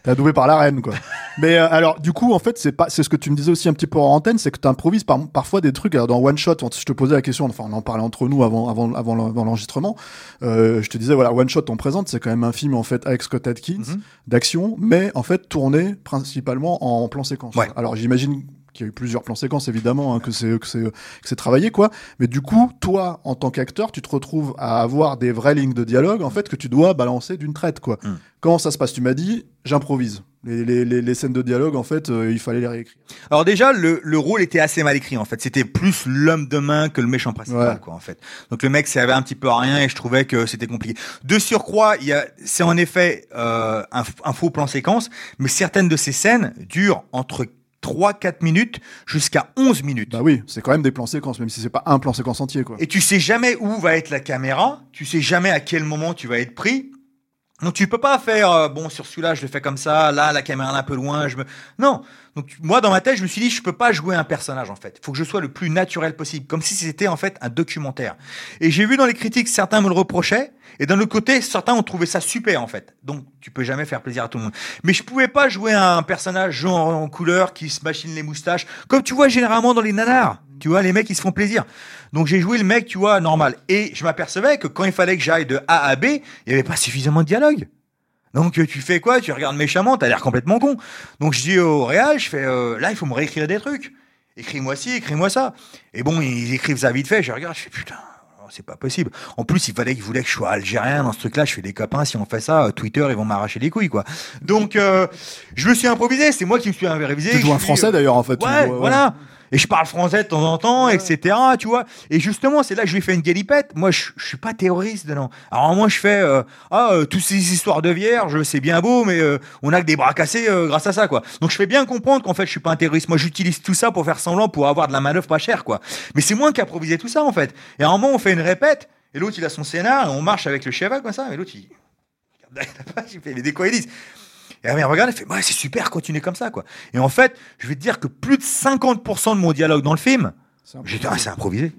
T'es adoubé par la reine, quoi. Mais euh, alors, du coup, en fait, c'est pas, c'est ce que tu me disais aussi un petit peu en antenne, c'est que tu improvises par, parfois des trucs. Alors, dans One Shot, je te posais la question, enfin, on en parlait entre nous avant, avant, avant, l'en- avant l'enregistrement. Euh, je te disais, voilà, One Shot, on présente, c'est quand même un film en fait avec Scott Atkins Mhm. d'action, mais en fait tourné principalement en plan séquence. Ouais. Alors, j'imagine qu'il y a eu plusieurs plans séquences, évidemment, hein, que c'est que c'est que c'est travaillé, quoi. Mais du coup, toi, en tant qu'acteur, tu te retrouves à avoir des vraies lignes de dialogue, en fait, que tu dois balancer d'une traite, quoi. Mm. Comment ça se passe Tu m'as dit, j'improvise. Les, les, les, les scènes de dialogue, en fait, euh, il fallait les réécrire. Alors déjà, le, le rôle était assez mal écrit en fait. C'était plus l'homme de main que le méchant principal, Ouais. quoi en fait. Donc le mec servait un petit peu à rien et je trouvais que c'était compliqué. De surcroît, il y a, c'est en effet euh, un, un faux plan séquence, mais certaines de ces scènes durent entre 3-4 minutes jusqu'à 11 minutes. Bah oui, c'est quand même des plans séquences, même si c'est pas un plan séquence entier, quoi. Et tu sais jamais où va être la caméra, tu sais jamais à quel moment tu vas être pris. Donc tu peux pas faire euh, bon sur celui-là je le fais comme ça, là la caméra est un peu loin, je me non. Donc moi dans ma tête je me suis dit je peux pas jouer un personnage en fait. Il faut que je sois le plus naturel possible, comme si c'était en fait un documentaire. Et j'ai vu dans les critiques certains me le reprochaient et d'un autre côté certains ont trouvé ça super en fait. Donc tu peux jamais faire plaisir à tout le monde. Mais je pouvais pas jouer un personnage genre en couleur qui se machine les moustaches comme tu vois généralement dans les nanars. Tu vois les mecs ils se font plaisir. Donc j'ai joué le mec, tu vois, normal. Et je m'apercevais que quand il fallait que j'aille de A à B, il n'y avait pas suffisamment de dialogue. Donc euh, tu fais quoi? Tu regardes méchamment, t'as l'air complètement con. Donc je dis au réal, je fais euh, là il faut me réécrire des trucs. Écris-moi ci, écris-moi ça. Et bon ils écrivent ça vite fait. Je regarde, je fais putain. oh, C'est pas possible. En plus, il fallait qu'ils voulaient que je sois algérien dans ce truc-là. Je fais des copains. Si on fait ça, euh, Twitter, ils vont m'arracher les couilles, quoi. Donc, euh, je me suis improvisé. C'est moi qui me suis révisé. Tu joues un français euh, d'ailleurs, en fait. tu Ouais, voilà. Et je parle français de temps en temps, etc. Tu vois. Et justement, c'est là que je lui fais une galipette. Moi, je, je suis pas terroriste, non. Alors moi, je fais euh, ah euh, toutes ces histoires de vierges, c'est bien beau, mais euh, on a que des bras cassés grâce à ça, quoi. Donc je fais bien comprendre qu'en fait, je suis pas un terroriste. Moi, j'utilise tout ça pour faire semblant, pour avoir de la manœuvre pas chère, quoi. Mais c'est moi qui improvisé tout ça, en fait. Et à un moment, on fait une répète, et l'autre, il a son scénar, et on marche avec le cheval comme ça, et l'autre, il regarde il fait mais de quoi ils disent et la mère regarde, elle fait, ouais, c'est super, continue comme ça, quoi. Et en fait, je vais te dire que plus de 50% de mon dialogue dans le film, j'étais, ah, c'est improvisé.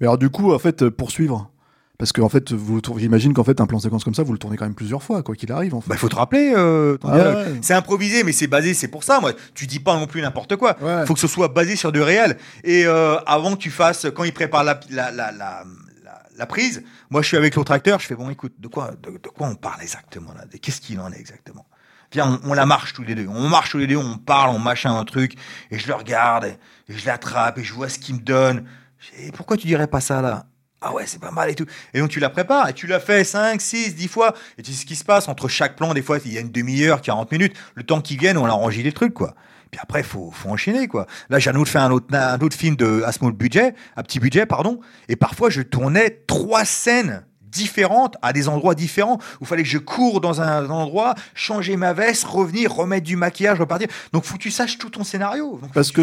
Mais alors, du coup, en fait, euh, poursuivre. Parce qu'en fait, vous tour- j'imagine qu'en fait, un plan séquence comme ça, vous le tournez quand même plusieurs fois, quoi qu'il arrive, en fait. Bah, il faut te rappeler, euh, ton Ah ouais. C'est improvisé, mais c'est basé, c'est pour ça, moi. Tu dis pas non plus n'importe quoi. Ouais. faut que ce soit basé sur du réel. Et euh, avant que tu fasses, quand il prépare la, la, la, la, prise, moi je suis avec l'autre acteur, je fais bon, écoute, de quoi, de, de quoi on parle exactement là? Qu'est-ce qu'il en est exactement? Viens, on, la marche tous les deux. On marche tous les deux, on parle, on machin un truc, et je le regarde, et, et je l'attrape, et je vois ce qu'il me donne. Dis, Eh, pourquoi tu dirais pas ça là? Ah ouais, c'est pas mal et tout. Et donc tu la prépares et tu l'as fait 5, 6, 10 fois. Et tu sais ce qui se passe? Entre chaque plan. Des fois, il y a une demi-heure, 40 minutes. Le temps qu'ils viennent, on a enregistré des trucs, quoi. Puis après, faut, faut enchaîner, quoi. Là, j'ai un autre fait un autre, un autre film de, à small budget, à petit budget, pardon. Et parfois, je tournais trois scènes différentes à des endroits différents où il fallait que je cours dans un endroit, changer ma veste, revenir, remettre du maquillage, repartir. Donc, faut que tu saches tout ton scénario. Donc, Parce que.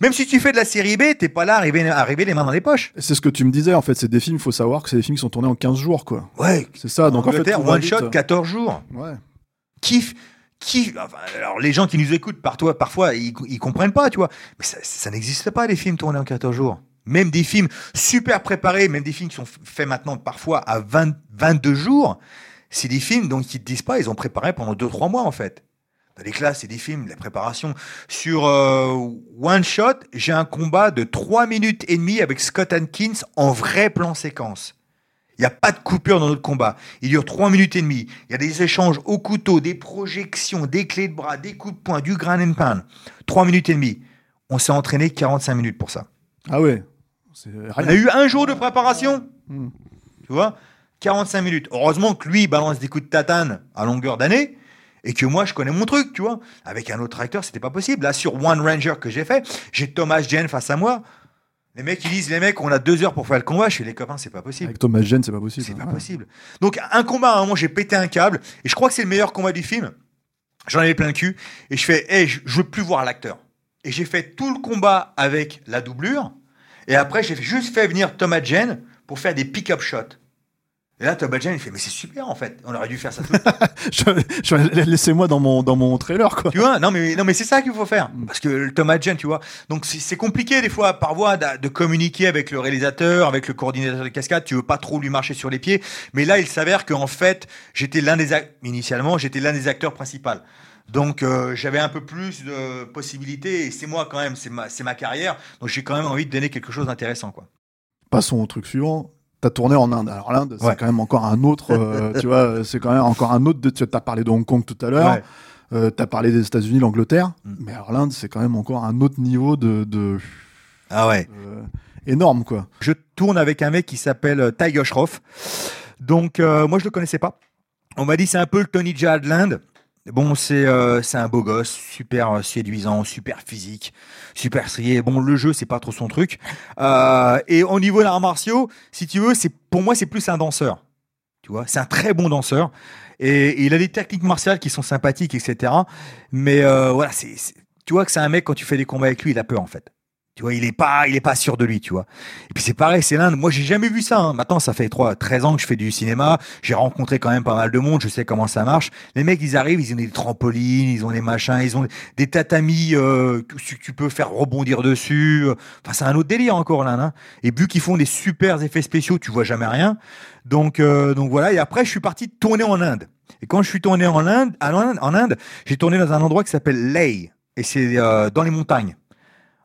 Même si tu fais de la série B, t'es pas là arrivé, arrivé les mains dans les poches. C'est ce que tu me disais, en fait, c'est des films, faut savoir que c'est des films qui sont tournés en 15 jours, quoi. Ouais. C'est ça, donc en fait, tout va one vite. shot, 14 jours. Ouais. kiff. Enfin, alors les gens qui nous écoutent par toi, parfois ils, ils comprennent pas, tu vois. Mais ça, ça n'existe pas des films tournés en 14 jours. Même des films super préparés, même des films qui sont faits maintenant parfois à 20, 22 jours, c'est des films dont ils te disent pas, ils ont préparé pendant 2-3 mois en fait. Dans les classes, c'est des films, la préparation. Sur euh, One Shot, j'ai un combat de 3 minutes et demie avec Scott Atkins en vrai plan séquence. Il n'y a pas de coupure dans notre combat. Il dure 3 minutes et demie. Il y a des échanges au couteau, des projections, des clés de bras, des coups de poing, du grain and pound. 3 minutes et demie. On s'est entraîné 45 minutes pour ça. Ah ouais. On a eu un jour de préparation. Tu vois 45 minutes. Heureusement que lui, il balance des coups de tatane à longueur d'année. Et que moi, je connais mon truc, tu vois. Avec un autre acteur, c'était pas possible. Là, sur One Ranger que j'ai fait, j'ai Thomas Jane face à moi. Les mecs, ils disent, les mecs, on a deux heures pour faire le combat. Je fais, les copains, c'est pas possible. Avec Thomas Jane, c'est pas possible. C'est pas Ouais. possible. Donc, un combat, à un moment, j'ai pété un câble. Et je crois que c'est le meilleur combat du film. J'en avais plein le cul. Et je fais, hey, je, je veux plus voir l'acteur. Et j'ai fait tout le combat avec la doublure. Et après, j'ai juste fait venir Thomas Jane pour faire des pick-up shots. Et là, Thomas Jane, il fait, mais c'est super, en fait. On aurait dû faire ça (laughs) Laissez-moi dans mon, dans mon trailer, quoi. Tu vois Non, mais, non, mais c'est ça qu'il faut faire. Parce que Thomas Jane, tu vois. Donc, c'est compliqué, des fois, par voie, de, de communiquer avec le réalisateur, avec le coordinateur de cascade. Tu veux pas trop lui marcher sur les pieds. Mais là, il s'avère qu'en fait, j'étais l'un des, initialement, j'étais l'un des acteurs principaux. Donc euh, j'avais un peu plus de possibilités et c'est moi quand même, c'est ma, ma carrière. Donc j'ai quand même envie de donner quelque chose d'intéressant quoi. Passons au truc suivant. T'as tourné en Inde. Alors l'Inde, c'est quand même encore un autre, euh, (laughs) tu vois, c'est quand même encore un autre. De, tu as parlé de Hong Kong tout à l'heure. Ouais. Euh, t'as parlé des États-Unis, l'Angleterre. Mm. Mais alors l'Inde, c'est quand même encore un autre niveau de, de Ah ouais. énorme quoi. Je tourne avec un mec qui s'appelle Tiger Shroff. Donc moi je le connaissais pas. On m'a dit c'est un peu le Tony Jaa de l'Inde. Bon, c'est euh, un beau gosse, super euh, séduisant, super physique, super strié. Bon, le jeu, c'est pas trop son truc. Euh, et au niveau des arts martiaux, si tu veux, c'est pour moi, c'est plus un danseur. Tu vois, c'est un très bon danseur. Et, et il a des techniques martiales qui sont sympathiques, etc. Mais euh, voilà, c'est- tu vois que c'est un mec, quand tu fais des combats avec lui, il a peur, en fait. Tu vois, il est pas, il est pas sûr de lui, tu vois. Et puis c'est pareil, c'est l'Inde. Moi, j'ai jamais vu ça. hein. Maintenant, ça fait trois, 13 ans que je fais du cinéma. J'ai rencontré quand même pas mal de monde. Je sais comment ça marche. Les mecs, ils arrivent, ils ont des trampolines, ils ont des machins, ils ont des tatamis euh, que tu peux faire rebondir dessus. Enfin, c'est un autre délire encore l'Inde. Hein. Et vu qu'ils font des super effets spéciaux, tu vois jamais rien. Donc, euh, donc voilà. Et après, je suis parti tourner en Inde. Et quand je suis tourné en Inde, en Inde, en Inde, j'ai tourné dans un endroit qui s'appelle Leh. Et c'est euh, dans les montagnes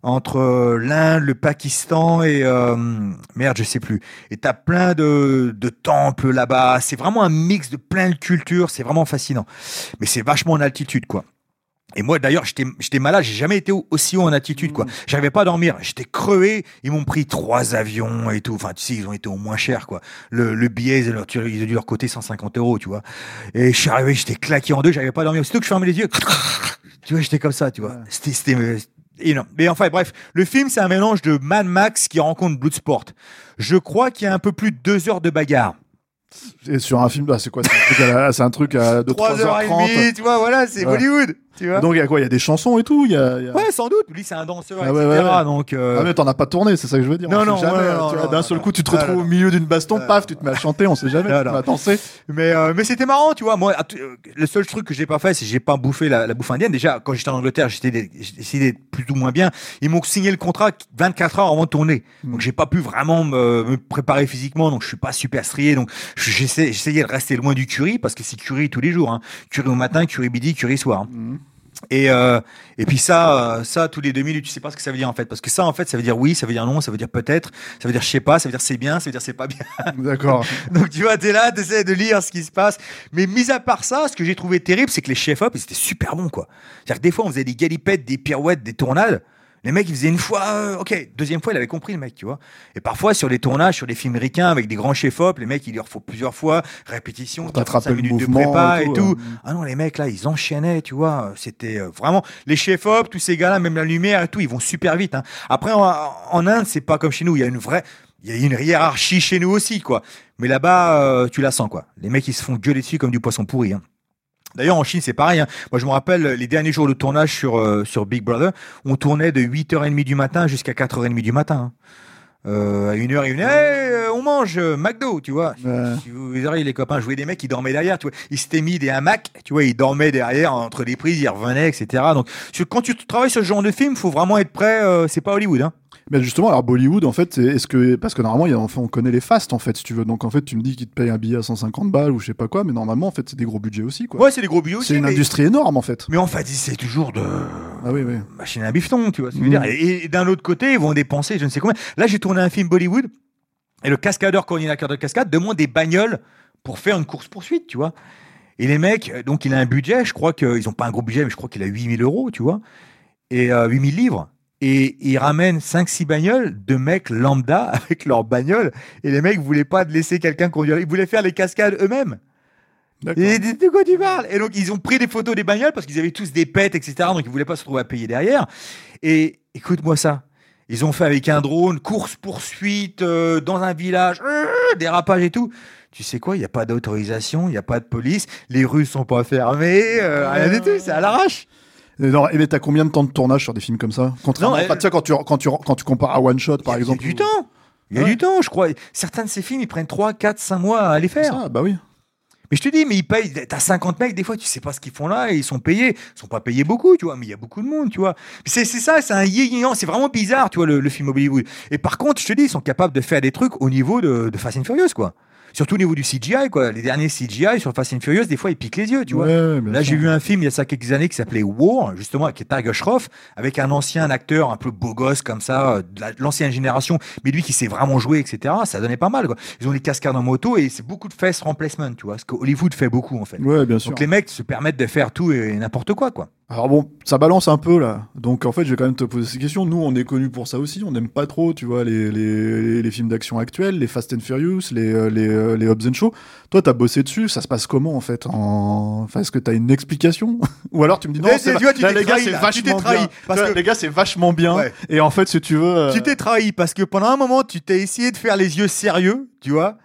entre euh, l'Inde, le Pakistan et euh, merde, je sais plus. Et t'as plein de, de temples là-bas. C'est vraiment un mix de plein de cultures. C'est vraiment fascinant. Mais c'est vachement en altitude, quoi. Et moi, d'ailleurs, j'étais j'étais malade. J'ai jamais été au- aussi haut en altitude, quoi. J'arrivais pas à dormir. J'étais crevé. Ils m'ont pris trois avions et tout. Enfin, tu sais, ils ont été au moins cher, quoi. Le, le billet, ils ont, ils ont dû leur coûter 150 euros, tu vois. Et je suis arrivé, j'étais claqué en deux. J'arrivais pas à dormir. Aussitôt que je fermais les yeux, tu vois, j'étais comme ça, tu vois. C'était, c'était énorme. Mais enfin, bref, le film, c'est un mélange de Mad Max qui rencontre Bloodsport. Je crois qu'il y a un peu plus de deux heures de bagarre. Et sur un film, là, c'est quoi C'est un truc à, la- c'est un truc à de 3 heures et 3h30. demie, tu vois, voilà, c'est Ouais. Bollywood, tu vois. Donc il y a quoi? Il y a des chansons et tout. Il y a, il y a- ouais, sans doute. Lui, c'est un danseur, Ah etc. ouais, ouais. Donc, euh, Ah mais t'en as pas tourné, c'est ça que je veux dire. Non, on non, jamais, ouais, non, D'un seul coup, tu te retrouves au milieu d'une baston, paf, tu te mets à chanter, on sait jamais. Vas danser. Mais, euh, mais c'était marrant, tu vois. Moi, att- euh, le seul truc que j'ai pas fait, c'est que j'ai pas bouffé la, la bouffe indienne. Déjà, quand j'étais en Angleterre, j'étais d'être plus ou moins bien. Ils m'ont signé le contrat 24 heures avant de tourner. Hmm. Donc, j'ai pas pu vraiment me, me préparer physiquement. Donc, je suis pas super strié. Donc, j'essayais de rester loin du curry parce que c'est curry tous les jours. Hein. Curry au matin, curry midi, curry soir. hein. Mhm. Et, euh, et puis ça, euh, ça, tous les deux minutes, tu sais pas ce que ça veut dire en fait. Parce que ça, en fait, ça veut dire oui, ça veut dire non, ça veut dire peut-être, ça veut dire je sais pas, ça veut dire c'est bien, ça veut dire c'est pas bien. (laughs) D'accord. (laughs) Donc tu vois, t'es là, t'essaies de lire ce qui se passe. Mais mis à part ça, ce que j'ai trouvé terrible, c'est que les chefs-op, ils étaient super bons, quoi. C'est-à-dire que des fois, on faisait des galipettes, des pirouettes, des tournades. Les mecs, ils faisaient une fois, euh, ok. Deuxième fois, il avait compris, le mec, tu vois. Et parfois, sur les tournages, sur les films ricains, avec des grands chefs-op, les mecs, il leur faut plusieurs fois, répétition, Pour t'attraper 45 le minutes de prépa et et tout, tout. ouais. Ah non, les mecs, là, ils enchaînaient, tu vois. C'était euh, vraiment, les chefs-op, tous ces gars-là, même la lumière et tout, ils vont super vite, hein. Après, en, en Inde, c'est pas comme chez nous. Il y a une vraie, il y a une hiérarchie chez nous aussi, quoi. Mais là-bas, euh, tu la sens, quoi. Les mecs, ils se font gueuler dessus comme du poisson pourri. Hein. D'ailleurs, en Chine, c'est pareil. hein. Moi, je me rappelle les derniers jours de tournage sur, euh, sur Big Brother, on tournait de 8h30 du matin jusqu'à 4h30 du matin. hein. Euh, à une heure, ils venaient, Hey, on mange euh, McDo, tu vois. Ouais. Si vous arrivez, les copains, voyais des mecs qui dormaient derrière, tu vois. Ils s'étaient mis des hamacs, tu vois, ils dormaient derrière entre les prises, ils revenaient, etc. Donc, sur- quand tu travailles sur ce genre de film, faut vraiment être prêt, euh, c'est pas Hollywood, hein. Mais justement, alors Bollywood, en fait, est-ce que parce que normalement, il y a, enfin, on connaît les fastes, en fait, si tu veux. Donc en fait, tu me dis qu'ils te payent un billet à 150 balles ou je sais pas quoi, mais normalement, en fait, c'est des gros budgets aussi, quoi. Ouais, c'est des gros aussi. c'est une mais- industrie énorme, en fait. Mais en fait, c'est toujours de Ah oui, oui. machine à bifton, tu vois ce que je Mm. veux dire. Et, et d'un autre côté, ils vont dépenser je ne sais combien. Là, j'ai tourné un film Bollywood et le cascadeur coordinateur de cascade demande des bagnoles pour faire une course-poursuite, tu vois. Et les mecs, euh, donc il a un budget, je crois qu'ils n'ont pas un gros budget, mais je crois qu'il a 8000 euros, tu vois. Et euh, 8000 livres. Et ils ramènent 5-6 bagnoles de mecs lambda (laughs) avec leurs bagnoles. Et les mecs voulaient pas laisser quelqu'un conduire. Ils voulaient faire les cascades eux-mêmes. Et de de quoi tu parles? Et donc, ils ont pris des photos des bagnoles parce qu'ils avaient tous des pets, etc. Donc, ils voulaient pas se retrouver à payer derrière. Et écoute-moi ça. Ils ont fait avec un drone, course-poursuite euh, dans un village, euh, dérapage et tout. Tu sais quoi? Il n'y a pas d'autorisation, il n'y a pas de police, les rues sont pas fermées, euh, rien du tout, c'est à l'arrache. Non, et mais t'as combien de temps de tournage sur des films comme ça Contrairement, Non, euh, tu sais, quand tu, quand, tu, quand tu compares à One Shot, par exemple. Il y a du temps. Il y a du temps, je crois. Certains de ces films, ils prennent 3, 4, 5 mois à les faire. Ça, bah oui. Mais je te dis, mais ils payent, t'as 50 mecs, des fois, tu sais pas ce qu'ils font là, et ils sont payés. Ils sont pas payés beaucoup, tu vois, mais il y a beaucoup de monde, tu vois. C'est ça, c'est un yin c'est vraiment bizarre, tu vois, le, le film Hollywood. Et par contre, je te dis, ils sont capables de faire des trucs au niveau de, de Fast and Furious, quoi. Surtout au niveau du CGI, quoi. Les derniers CGI sur Fast and Furious, des fois, ils piquent les yeux, tu vois. Ouais, Là, j'ai vu un film il y a ça quelques années qui s'appelait War, justement, avec Tiger Shroff, avec un ancien acteur un peu beau gosse comme ça, euh, de la- de l'ancienne génération, mais lui qui sait vraiment jouer, etc. Ça donnait pas mal, quoi. Ils ont des cascades en moto et c'est beaucoup de face remplacement, tu vois, ce que Hollywood fait beaucoup, en fait. Ouais, bien sûr. Donc les mecs se permettent de faire tout et n'importe quoi, quoi. Alors bon, ça balance un peu là. Donc en fait, je vais quand même te poser ces questions. Nous, on est connus pour ça aussi. On n'aime pas trop, tu vois, les, les, films d'action actuels, les Fast and Furious, les, euh, les, euh, les Hobbs and Show. Toi, t'as bossé dessus. Ça se passe comment en fait en... enfin, Est-ce que t'as une explication? (laughs) Ou alors tu me dis non, c'est tu vois, tu là, les gars, c'est vachement trahi, bien. parce vois, que- Les gars, c'est vachement bien. Ouais. Et en fait, si tu veux. euh, Tu t'es trahi parce que pendant un moment, tu t'es essayé de faire les yeux sérieux, tu vois.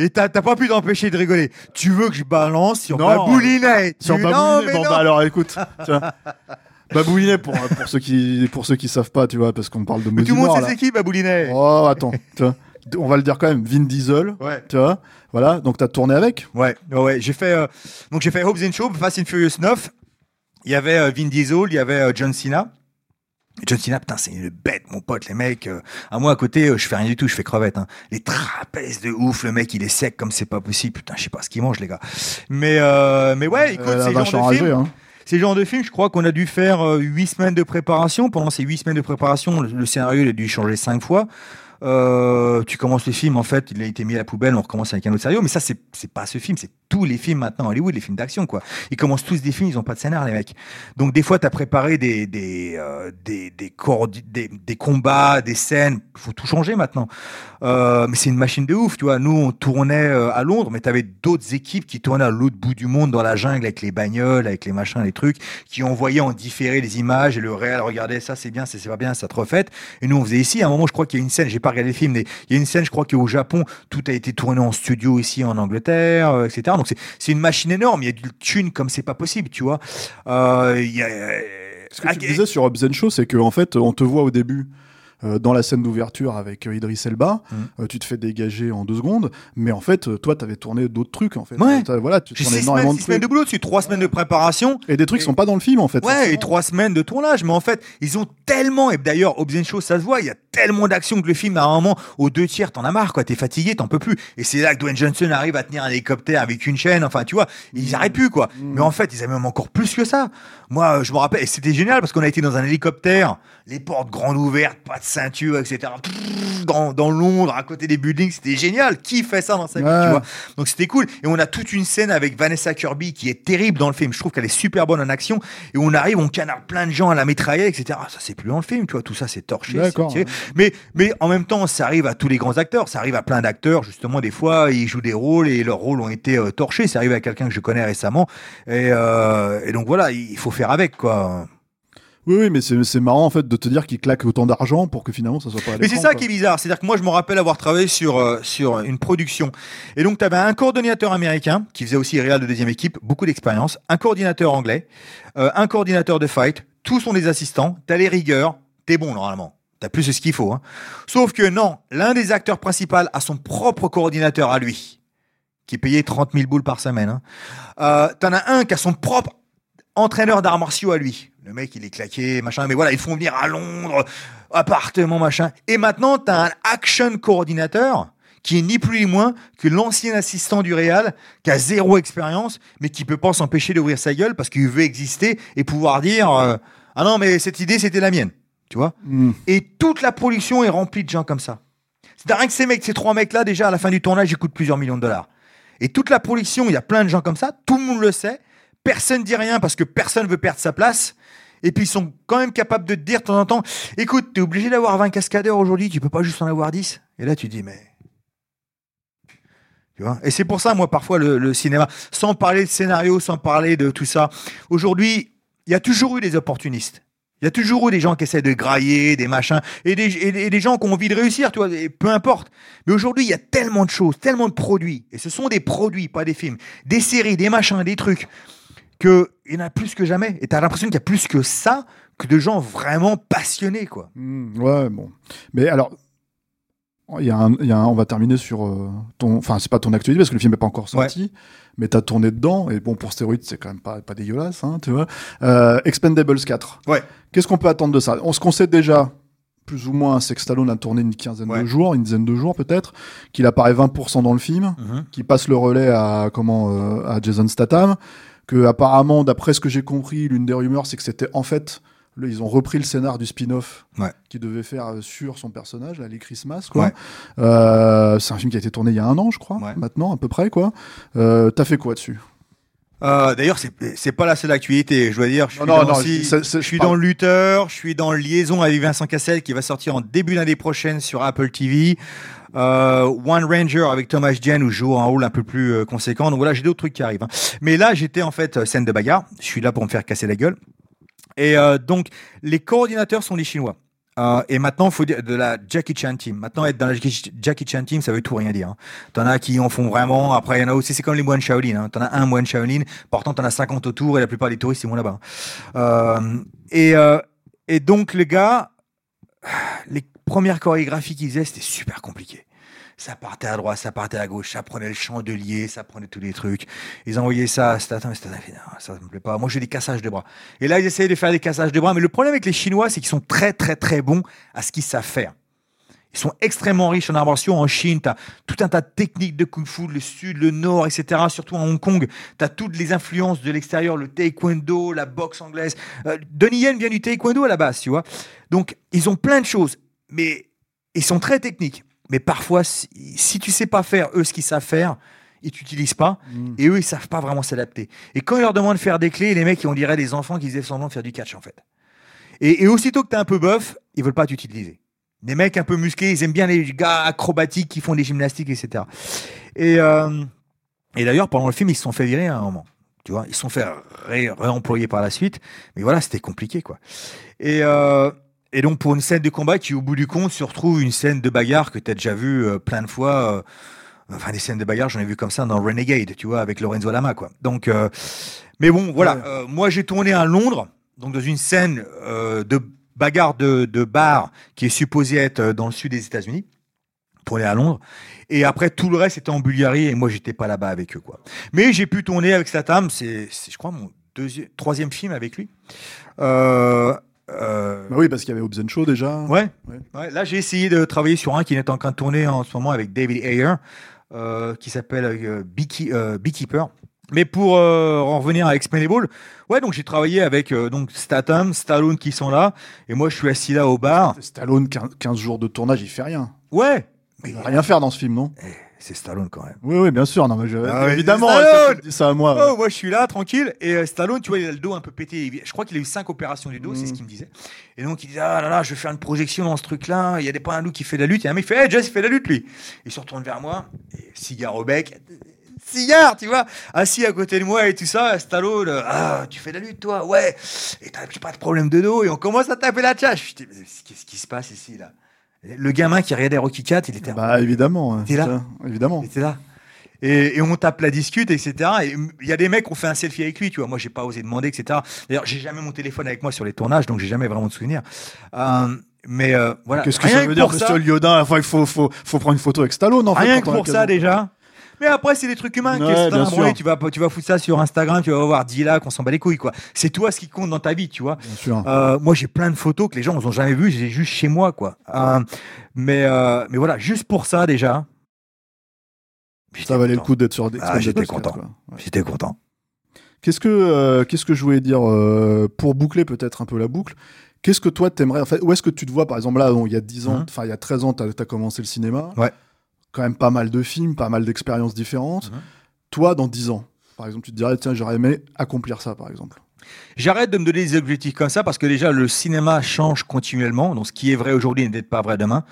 Et t'as t'as pas pu t'empêcher de rigoler. Tu veux que je balance sur Non. Baboulinet Sur Tu- non, Baboulinet, mais bon non. bah alors écoute, tiens. Baboulinet pour, pour ceux qui pour ceux qui savent pas, tu vois, parce qu'on parle de Mais tout le monde sait là. c'est qui Baboulinet Oh attends, tu vois. on va le dire quand même, Vin Diesel, Ouais. tu vois, voilà, donc t'as tourné avec. Ouais, ouais, ouais. J'ai fait, euh, donc j'ai fait Hobbs and Shaw, Fast and Furious 9. Il y avait euh, Vin Diesel, il y avait euh, John Cena. John Cena, putain, c'est une bête, mon pote, les mecs. euh, à moi, à côté, euh, je fais rien du tout, je fais crevette. Hein. Les trapèzes de ouf, le mec, il est sec comme c'est pas possible. Putain, je sais pas ce qu'il mange, les gars. Mais, euh, mais ouais, écoute, c'est le vache genre de film. hein. C'est le genre de film, je crois qu'on a dû faire huit semaines de préparation. Pendant ces huit semaines de préparation, le, le scénario il a dû changer cinq fois. Euh, tu commences le film, en fait, il a été mis à la poubelle, on recommence avec un autre scénario. Mais ça, c'est c'est pas ce film, c'est tous les films maintenant Hollywood, les films d'action, quoi. Ils commencent tous des films, ils ont pas de scénar, les mecs. Donc des fois, t'as préparé des des euh, des des, combats, des scènes. Faut tout changer maintenant. Euh, mais c'est une machine de ouf, tu vois. Nous, on tournait à Londres, mais t'avais d'autres équipes qui tournaient à l'autre bout du monde, dans la jungle, avec les bagnoles, avec les machins, les trucs, qui envoyaient en différé les images et le réel regardait ça, c'est bien, ça, c'est pas bien, ça te refait. Et nous, on faisait ici. À un moment, je crois qu'il y a une scène, j'ai pas regardé le film, mais il y a une scène, je crois qu'au Japon, tout a été tourné en studio ici en Angleterre, euh, etc. Donc c'est une machine énorme. Il y a du thune comme c'est pas possible, tu vois. Euh, il y a, Ce que tu disais sur Hobbs Show, c'est qu'en en fait, on te voit au début. Euh, dans la scène d'ouverture avec euh, Idris Elba, Mm. euh, tu te fais dégager en deux secondes, mais en fait, euh, toi, t'avais tourné d'autres trucs, en fait. Ouais. Voilà, tu six énormément semaines, de six semaines de boulot dessus, trois semaines de préparation. Et des trucs qui sont pas dans le film, en fait. Ouais, et trois semaines de tournage. Mais en fait, ils ont tellement, et d'ailleurs, Hobbs Shaw, ça se voit, il y a tellement d'action que le film, à un moment, aux deux tiers, t'en as marre, quoi. T'es fatigué, t'en peux plus. Et c'est là que Dwayne Johnson arrive à tenir un hélicoptère avec une chaîne. Enfin, tu vois, ils arrêtent plus, quoi. Mais en fait, ils avaient même encore plus que ça. Moi, je me rappelle, et c'était génial parce qu'on a été dans un hélicoptère, les portes grandes ouvertes, pas de ceinture, etc. Dans, dans Londres, à côté des buildings, c'était génial. Qui fait ça dans sa vie, Ouais. tu vois? Donc c'était cool. Et on a toute une scène avec Vanessa Kirby qui est terrible dans le film. Je trouve qu'elle est super bonne en action. Et on arrive, on canarde plein de gens à la mitraillette, etc. Ça, c'est plus dans le film, tu vois. Tout ça, c'est torché. Mais, mais en même temps, ça arrive à tous les grands acteurs. Ça arrive à plein d'acteurs, justement. Des fois, ils jouent des rôles et leurs rôles ont été euh, torchés. Ça arrive à quelqu'un que je connais récemment. Et, euh, et donc voilà, il faut faire avec, quoi. Oui, oui, mais c'est marrant, en fait, de te dire qu'il claque autant d'argent pour que finalement, ça soit pas à Mais c'est ça quoi. qui est bizarre. C'est-à-dire que moi, je me rappelle avoir travaillé sur, euh, sur une production. Et donc, tu avais un coordinateur américain qui faisait aussi réal de deuxième équipe, beaucoup d'expérience, un coordinateur anglais, euh, un coordinateur de fight, tous sont des assistants, t'as les rigueurs, t'es bon normalement. T'as plus ce qu'il faut. Hein. Sauf que non, l'un des acteurs principaux a son propre coordinateur à lui, qui est payé 30 000 boules par semaine. Hein. Euh, T'en as un qui a son propre entraîneur d'arts martiaux à lui. Le mec, il est claqué, machin. Mais voilà, ils font venir à Londres, appartement, machin. Et maintenant, t'as un action coordinateur qui est ni plus ni moins que l'ancien assistant du Real, qui a zéro expérience, mais qui peut pas s'empêcher d'ouvrir sa gueule parce qu'il veut exister et pouvoir dire euh, ah non mais cette idée c'était la mienne, tu vois? Mm. Et toute la production est remplie de gens comme ça. C'est rien que ces mecs, ces trois mecs-là, déjà à la fin du tournage, ils coûtent plusieurs millions de dollars. Et toute la production, il y a plein de gens comme ça, tout le monde le sait, personne dit rien parce que personne veut perdre sa place. Et puis ils sont quand même capables de te dire de temps en temps, écoute, t'es obligé d'avoir 20 cascadeurs aujourd'hui, tu peux pas juste en avoir 10. Et là tu dis, mais... Tu vois Et c'est pour ça, moi, parfois, le, cinéma, sans parler de scénario, sans parler de tout ça, aujourd'hui, il y a toujours eu des opportunistes. Il y a toujours eu des gens qui essaient de grailler, des machins, et des, gens qui ont envie de réussir, tu vois, peu importe. Mais aujourd'hui, il y a tellement de choses, tellement de produits, et ce sont des produits, pas des films, des séries, des machins, des trucs, qu'il y en a plus que jamais. Et tu as l'impression qu'il y a plus que ça que de gens vraiment passionnés, quoi. Mm, ouais, bon. Mais alors, il y a un, il y a un- on va terminer sur euh, ton. Enfin, c'est pas ton actualité parce que le film n'est pas encore sorti, mais t'as tourné dedans. Et bon, pour stéroïdes, c'est quand même pas, pas dégueulasse, hein, tu vois. Euh, Expendables 4. Ouais. Qu'est-ce qu'on peut attendre de ça? On se sait déjà plus ou moins, c'est que Stallone a tourné une quinzaine Ouais. de jours, une dizaine de jours peut-être, qu'il apparaît 20% dans le film, Mhm. qu'il passe le relais à comment euh, à Jason Statham, que apparemment, d'après ce que j'ai compris, l'une des rumeurs, c'est que c'était en fait ils ont repris le scénar du spin-off Ouais. qu'il devait faire euh, sur son personnage, là, les Christmas, quoi. Ouais. Euh, c'est un film qui a été tourné il y a un an, je crois, Ouais. maintenant, à peu près, quoi. Euh, T'as fait quoi dessus? Euh, D'ailleurs, c'est pas la seule actualité. Je dois dire, je suis, Non, dans, non, je suis dans le lutteur, je suis dans liaison avec Vincent Cassel qui va sortir en début d'année prochaine sur Apple TV. Euh, One Ranger avec Thomas Jane où je joue un rôle un peu plus euh, conséquent. Donc voilà, j'ai d'autres trucs qui arrivent. hein. Mais là, j'étais en fait euh, scène de bagarre. Je suis là pour me faire casser la gueule. Et donc, les coordinateurs sont les Chinois. Et maintenant, faut dire de la Jackie Chan team. Maintenant, être dans la Jackie Chan team, ça veut tout rien dire. hein. T'en as qui en font vraiment. Après, il y en a aussi. C'est comme les moines Shaolin. Hein. T'en as un moine Shaolin. Pourtant, t'en as 50 autour et la plupart des touristes, ils vont là-bas. Et, et donc, les gars, les premières chorégraphies qu'ils faisaient, c'était super compliqué. Ça partait à droite, ça partait à gauche, ça prenait le chandelier, ça prenait tous les trucs. Ils envoyaient ça à fait, non, ça me plaît pas. Moi, j'ai des cassages de bras. Et là, ils essayaient de faire des cassages de bras. Mais le problème avec les Chinois, c'est qu'ils sont très, très, très bons à ce qu'ils savent faire. Ils sont extrêmement riches en martiaux. En Chine, tu as tout un tas de techniques de kung fu, le sud, le nord, etc. Surtout en Hong Kong, tu as toutes les influences de l'extérieur, le taekwondo, la boxe anglaise. Euh, Donnie Yen vient du taekwondo à la base, tu vois. Donc, ils ont plein de choses, mais ils sont très techniques. Mais parfois, si, si tu sais pas faire, eux, ce qu'ils savent faire, ils t'utilisent pas. Et eux, ils savent pas vraiment s'adapter. Et quand ils leur demandent de faire des clés, les mecs, on dirait des enfants qui faisaient semblant de faire du catch, en fait. Et, et aussitôt que tu es un peu bof, ils veulent pas t'utiliser. Les mecs un peu musclés, ils aiment bien les gars acrobatiques qui font des gymnastiques, etc. Et, euh, et d'ailleurs, pendant le film, ils se sont fait virer à un moment. Tu vois, ils se sont fait ré- réemployer par la suite. Mais voilà, c'était compliqué, quoi. Et, euh, et donc, pour une scène de combat qui, au bout du compte, se retrouve une scène de bagarre que tu as déjà vu euh, plein de fois. euh, enfin, des scènes de bagarre, j'en ai vu comme ça dans Renegade, tu vois, avec Lorenzo Lama, quoi. Donc, euh, mais bon, voilà. Ouais. Moi, j'ai tourné à Londres, donc dans une scène de bagarre de, de bar qui est supposée être dans le sud des États-Unis, tourné à Londres. Et après, tout le reste était en Bulgarie et moi, j'étais pas là-bas avec eux, quoi. Mais j'ai pu tourner avec Statham, c'est, c'est, je crois, mon deuxième, troisième film avec lui. Euh, euh, Bah oui, parce qu'il y avait Hobbs Show déjà. Ouais. Ouais. Ouais, Là, j'ai essayé de travailler sur un qui est en train de tourner en ce moment avec David Ayer, euh, qui s'appelle euh, euh, Beekeeper. Mais pour euh, en revenir à Expendable, ouais, donc j'ai travaillé avec donc Statham, Stallone qui sont là, et moi je suis assis là au bar. Stallone, 15 15 jours de tournage, il fait rien. Ouais, mais Il va rien faire dans ce film, non? Eh, c'est Stallone quand même. Oui, oui, bien sûr. Non, mais je- Ah évidemment, c'est Stallone ça, tu dis ça à moi. Oh, moi je suis là, tranquille. Et euh, Stallone, tu vois, il a le dos un peu pété. Je crois qu'il a eu cinq opérations du dos, c'est ce qu'il me disait. Et donc il disait Ah là là, je vais faire une projection dans ce truc-là. Il y a des pas un loup qui fait de la lutte. Il y a un mec qui fait Hey, Jess, il fait de la lutte lui. Il se retourne vers moi, et cigare au bec. Cigare, tu vois, assis à côté de moi et tout ça. Stallone, euh, ah, tu fais de la lutte toi? Ouais. Et t'as pas de problème de dos. Et on commence à taper la tchatche. Je dis, Mais Qu'est-ce qui se passe ici là? Le gamin qui regardait Rocky 4, il était Bah évidemment. hein, T'es là Évidemment. il était là. Et, et on tape la discute, etc. Et il y a des mecs qui ont fait un selfie avec lui, tu vois. Moi, j'ai pas osé demander, etc. D'ailleurs, j'ai jamais mon téléphone avec moi sur les tournages, donc j'ai jamais vraiment de souvenirs. Euh, mais euh, voilà. Qu'est-ce que Rien ça veut dire, monsieur Liodin Enfin, il faut, faut, faut prendre une photo avec Stallone, en fait. Rien que pour ça déjà. Mais après, c'est des trucs humains. Ouais, bien sûr. tu vas, tu vas foutre ça sur Instagram, tu vas voir 10 là qu'on s'en bat les couilles, quoi. C'est toi ce qui compte dans ta vie, tu vois. Bien sûr. Euh, moi, j'ai plein de photos que les gens n'ont jamais vues, j'ai juste chez moi, quoi. Euh, mais, euh, mais voilà, juste pour ça déjà. Ça valait le coup d'être sur Ah, Expendables j'étais 4, content. Ouais. J'étais content. Qu'est-ce que, euh, qu'est-ce que je voulais dire euh, pour boucler peut-être un peu la boucle Qu'est-ce que toi t'aimerais en fait Où est-ce que tu te vois par exemple là il y a 10 ans, Mhm. enfin il y a 13 ans, tu as, commencé le cinéma. Ouais. Quand même pas mal de films, pas mal d'expériences différentes. Mhm. Toi dans 10 ans, par exemple, tu te dirais tiens, j'aurais aimé accomplir ça par exemple. J'arrête de me donner des objectifs comme ça parce que déjà le cinéma change continuellement. Donc ce qui est vrai aujourd'hui n'est peut-être pas vrai demain.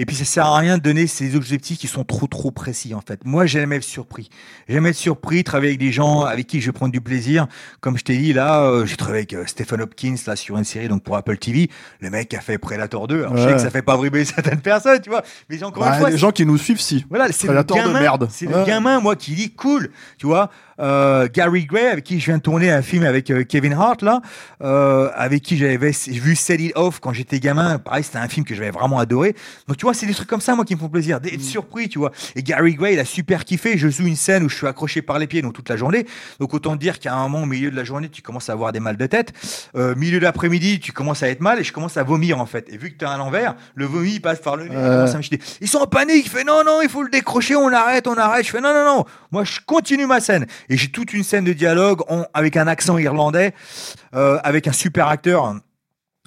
Et puis ça sert à rien de donner ces objectifs qui sont trop trop précis en fait. Moi j'aime être surpris. J'aime être surpris, travailler avec des gens avec qui je vais prendre du plaisir. Comme je t'ai dit là, euh, j'ai travaillé avec euh, Stephen Hopkins là sur une série donc pour Apple TV. Le mec a fait Predator 2. Alors je sais que ça fait pas vibrer certaines personnes, tu vois. Mais encore Bah, une fois, les gens qui nous suivent, si. voilà, c'est le gamin, c'est le Ouais. gamin, moi, qui dit cool, tu vois. Euh, Gary Gray, avec qui je viens de tourner un film avec euh, Kevin Hart, là, euh, avec qui j'avais vu Set It Off quand j'étais gamin. Pareil, c'était un film que j'avais vraiment adoré. Donc, tu vois, c'est des trucs comme ça, moi, qui me font plaisir, d'être surpris, tu vois. Et Gary Gray, il a super kiffé. Je joue une scène où je suis accroché par les pieds, donc toute la journée. Donc, autant dire qu'à un moment, au milieu de la journée, tu commences à avoir des mal de tête. Milieu d'après-midi, tu commences à être mal et je commence à vomir, en fait. Et vu que tu es à l'envers, le vomi, il passe par le nez. il. Ils sont en panique. Il fait non, non, il faut le décrocher, on arrête, on arrête. Je fais non, non, non. Moi, je continue ma scène. Et j'ai toute une scène de dialogue avec un accent irlandais, euh, avec un super acteur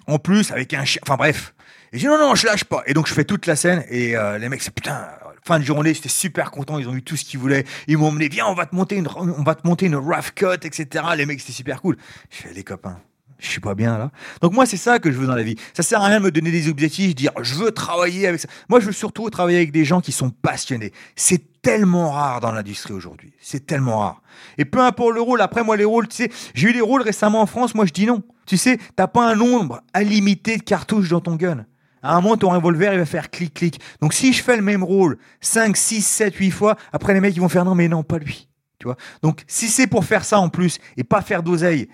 en plus, avec un chien. Enfin bref. Et je dis non, non, je lâche pas. Et donc je fais toute la scène et euh, les mecs, c'est putain. Fin de journée, j'étais super content. Ils ont eu tout ce qu'ils voulaient. Ils m'ont emmené, viens, on va te monter une, on va te monter une rough cut, etc. Les mecs, c'était super cool. Je fais les copains. Je suis pas bien là. Donc moi, c'est ça que je veux dans la vie. Ça sert à rien de me donner des objectifs, dire je veux travailler avec ça. Moi, je veux surtout travailler avec des gens qui sont passionnés. C'est tellement rare dans l'industrie aujourd'hui. C'est tellement rare. Et peu importe le rôle. Après, moi, les rôles, tu sais, j'ai eu des rôles récemment en France. Moi, je dis non. Tu sais, t'as pas un nombre illimité de cartouches dans ton gun. À un moment, ton revolver, il va faire clic-clic. Donc, si je fais le même rôle 5, 6, 7, 8 fois, après, les mecs, ils vont faire non, mais non, pas lui. Tu vois? Donc, si c'est pour faire ça en plus et pas faire d'oseille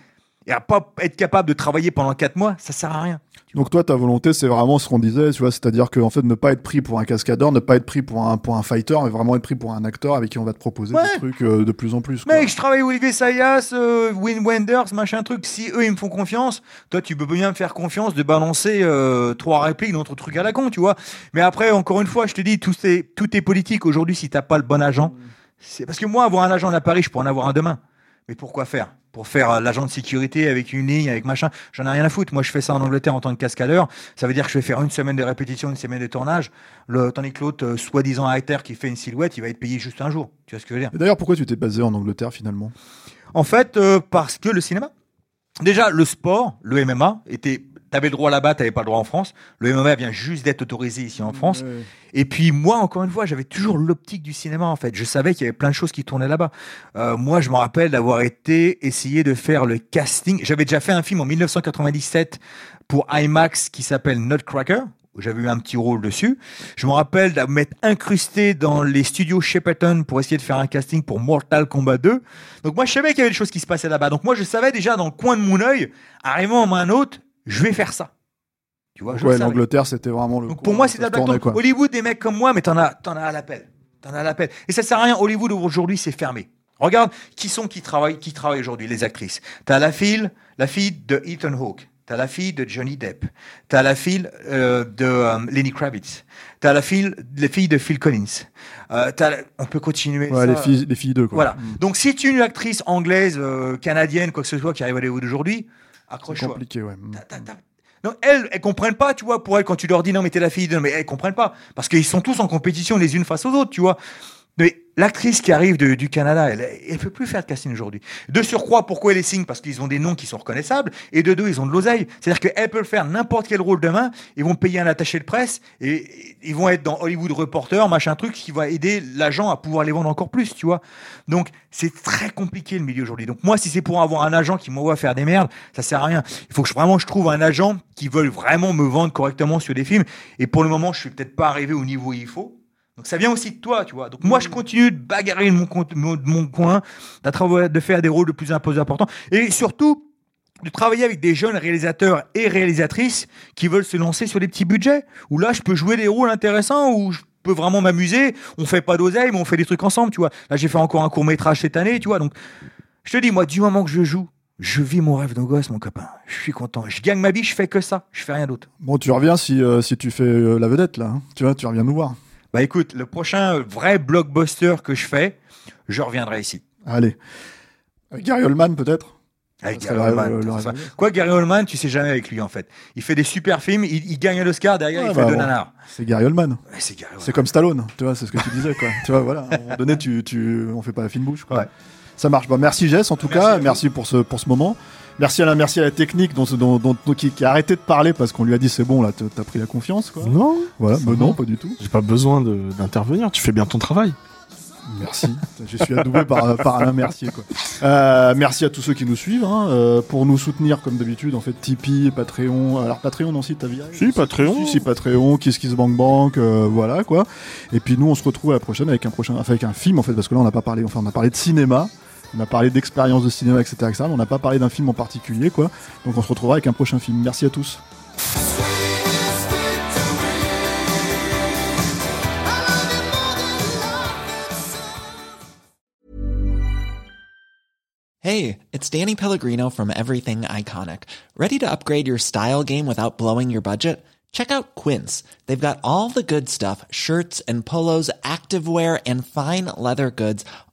et à pas être capable de travailler pendant 4 mois, ça sert à rien. Donc toi, ta volonté, c'est vraiment ce qu'on disait, tu vois, c'est-à-dire que en fait, ne pas être pris pour un cascadeur, ne pas être pris pour un pour un fighter, mais vraiment être pris pour un acteur avec qui on va te proposer Ouais. des trucs euh, de plus en plus. quoi. Mec, je travaille avec Olivier Sayas, euh, Win Wenders, machin truc. Si eux, ils me font confiance, toi, tu peux bien me faire confiance de balancer euh, trois répliques dans ton truc à la con, tu vois. Mais après, encore une fois, je te dis, tout est, tout est politique. Aujourd'hui, si t'as pas le bon agent, c'est parce que moi, avoir un agent à Paris, je pourrais en avoir un demain. Mais pourquoi faire? Pour faire euh, l'agent de sécurité avec une ligne, avec machin, j'en ai rien à foutre. Moi, je fais ça en Angleterre en tant que cascadeur. Ça veut dire que je vais faire une semaine de répétition, une semaine de tournage. Le, tandis que l'autre, euh, soi-disant acteur qui fait une silhouette, il va être payé juste un jour. Tu vois ce que je veux dire? D'ailleurs, pourquoi tu t'es basé en Angleterre finalement? En fait, euh, parce que le cinéma. Déjà, le sport, le MMA, était. T'avais le droit là-bas, t'avais pas le droit en France. Le MMA vient juste d'être autorisé ici en France. Et puis moi, encore une fois, j'avais toujours l'optique du cinéma en fait. Je savais qu'il y avait plein de choses qui tournaient là-bas. Euh, moi, je me rappelle d'avoir été essayer de faire le casting. J'avais déjà fait un film en 1997 pour IMAX qui s'appelle Nutcracker. où J'avais eu un petit rôle dessus. Je me rappelle de m'être incrusté dans les studios Shepperton pour essayer de faire un casting pour Mortal Kombat 2. Donc moi, je savais qu'il y avait des choses qui se passaient là-bas. Donc moi, je savais déjà dans le coin de mon œil, arrivant en main haute, je vais faire ça. Tu vois, ouais, l'Angleterre, c'était vraiment le. Donc pour moi, c'est la quoi. Hollywood, des mecs comme moi, mais t'en as, t'en as à l'appel. T'en as à l'appel. Et ça sert à rien. Hollywood aujourd'hui, c'est fermé. Regarde qui sont qui travaillent, qui travaillent aujourd'hui, les actrices? T'as la fille, la fille de Ethan Hawke. T'as la fille de Johnny Depp. T'as la fille euh, de euh, Lenny Kravitz. T'as la fille, les filles de Phil Collins. Euh, on peut continuer. Ouais, ça. les filles, les filles d'eux, quoi. Voilà. Mm. Donc si tu es une actrice anglaise, euh, canadienne, quoi que ce soit, qui arrive à Hollywood aujourd'hui, accroche-toi. compliqué, ouais. Mm. Ta- ta- ta- Non, elles, elles comprennent pas, tu vois, pour elles, quand tu leur dis non, mais t'es la fille de. Mais elles comprennent pas. Parce qu'ils sont tous en compétition les unes face aux autres, tu vois. Mais l'actrice qui arrive du Canada, elle, elle peut plus faire de casting aujourd'hui. De surcroît, pourquoi elle les signe? Parce qu'ils ont des noms qui sont reconnaissables. Et de deux, ils ont de l'oseille. C'est-à-dire qu'elles peuvent faire n'importe quel rôle demain. Ils vont payer un attaché de presse. Et, ils vont être dans Hollywood Reporter, machin truc, qui va aider l'agent à pouvoir les vendre encore plus, tu vois. Donc, c'est très compliqué le milieu aujourd'hui. Donc, moi, si c'est pour avoir un agent qui m'envoie faire des merdes, ça sert à rien. Il faut que je, vraiment je trouve un agent qui veut vraiment me vendre correctement sur des films. Et pour le moment, je suis peut-être pas arrivé au niveau où il faut. Donc ça vient aussi de toi, tu vois. Donc moi, je continue de bagarrer de mon, coin, de faire des rôles de plus en plus importants. Et surtout, de travailler avec des jeunes réalisateurs et réalisatrices qui veulent se lancer sur des petits budgets, où là, je peux jouer des rôles intéressants, où je peux vraiment m'amuser. On fait pas d'oseille, mais on fait des trucs ensemble, tu vois. Là, j'ai fait encore un court métrage cette année, tu vois. Donc, je te dis, moi, du moment que je joue, je vis mon rêve de gosse, mon copain. Je suis content. Je gagne ma vie, je fais que ça. Je fais rien d'autre. Bon, tu reviens si, euh, si tu fais euh, la vedette, là. hein. Tu vois, tu reviens nous voir. Bah écoute, le prochain vrai blockbuster que je fais, je reviendrai ici. Allez. Avec Gary Oldman, peut-être? Avec Ça Gary Oldman. de. Quoi, Gary Oldman, tu sais jamais avec lui en fait. Il fait des super films, il, il gagne l'Oscar, derrière Ouais, il bah, fait deux bon. nanars. C'est Gary Oldman. Ouais, c'est comme Stallone, tu vois, c'est ce que tu disais, quoi. (laughs) tu vois, voilà, à un moment donné, tu, tu, on fait pas la fine bouche, quoi. Ouais. Ça marche. Bon, merci Jess, en tout Merci cas. Merci pour ce, pour ce moment. Merci à la, merci à la technique dont, dont, dont- dont- qui, qui a arrêté de parler parce qu'on lui a dit c'est bon, là, t'as pris la confiance, quoi. Non, Voilà, va. non, pas du tout. j'ai pas besoin d'intervenir. Tu fais bien ton travail. Merci. Je suis adoubé par, par Alain Mercier. Quoi. Euh, merci à tous ceux qui nous suivent. hein, euh, pour nous soutenir, comme d'habitude, en fait, Tipeee, Patreon. Alors, Patreon, non, si, t'as vu Si, Patreon. Si, si, Patreon, Kiss Kiss Bank Bank, euh, voilà, quoi. Et puis, nous, on se retrouve à la prochaine avec un prochain, enfin, avec un film, en fait, parce que là, on n'a pas parlé, enfin, on a parlé de cinéma. On a parlé d'expérience de cinéma, etc., mais on n'a pas parlé d'un film en particulier, quoi. Donc on se retrouvera avec un prochain film. Merci à tous. Hey, it's Danny Pellegrino from Everything Iconic. Ready to upgrade your style game without blowing your budget? Check out Quince. They've got all the good stuff shirts and polos, activewear, and fine leather goods,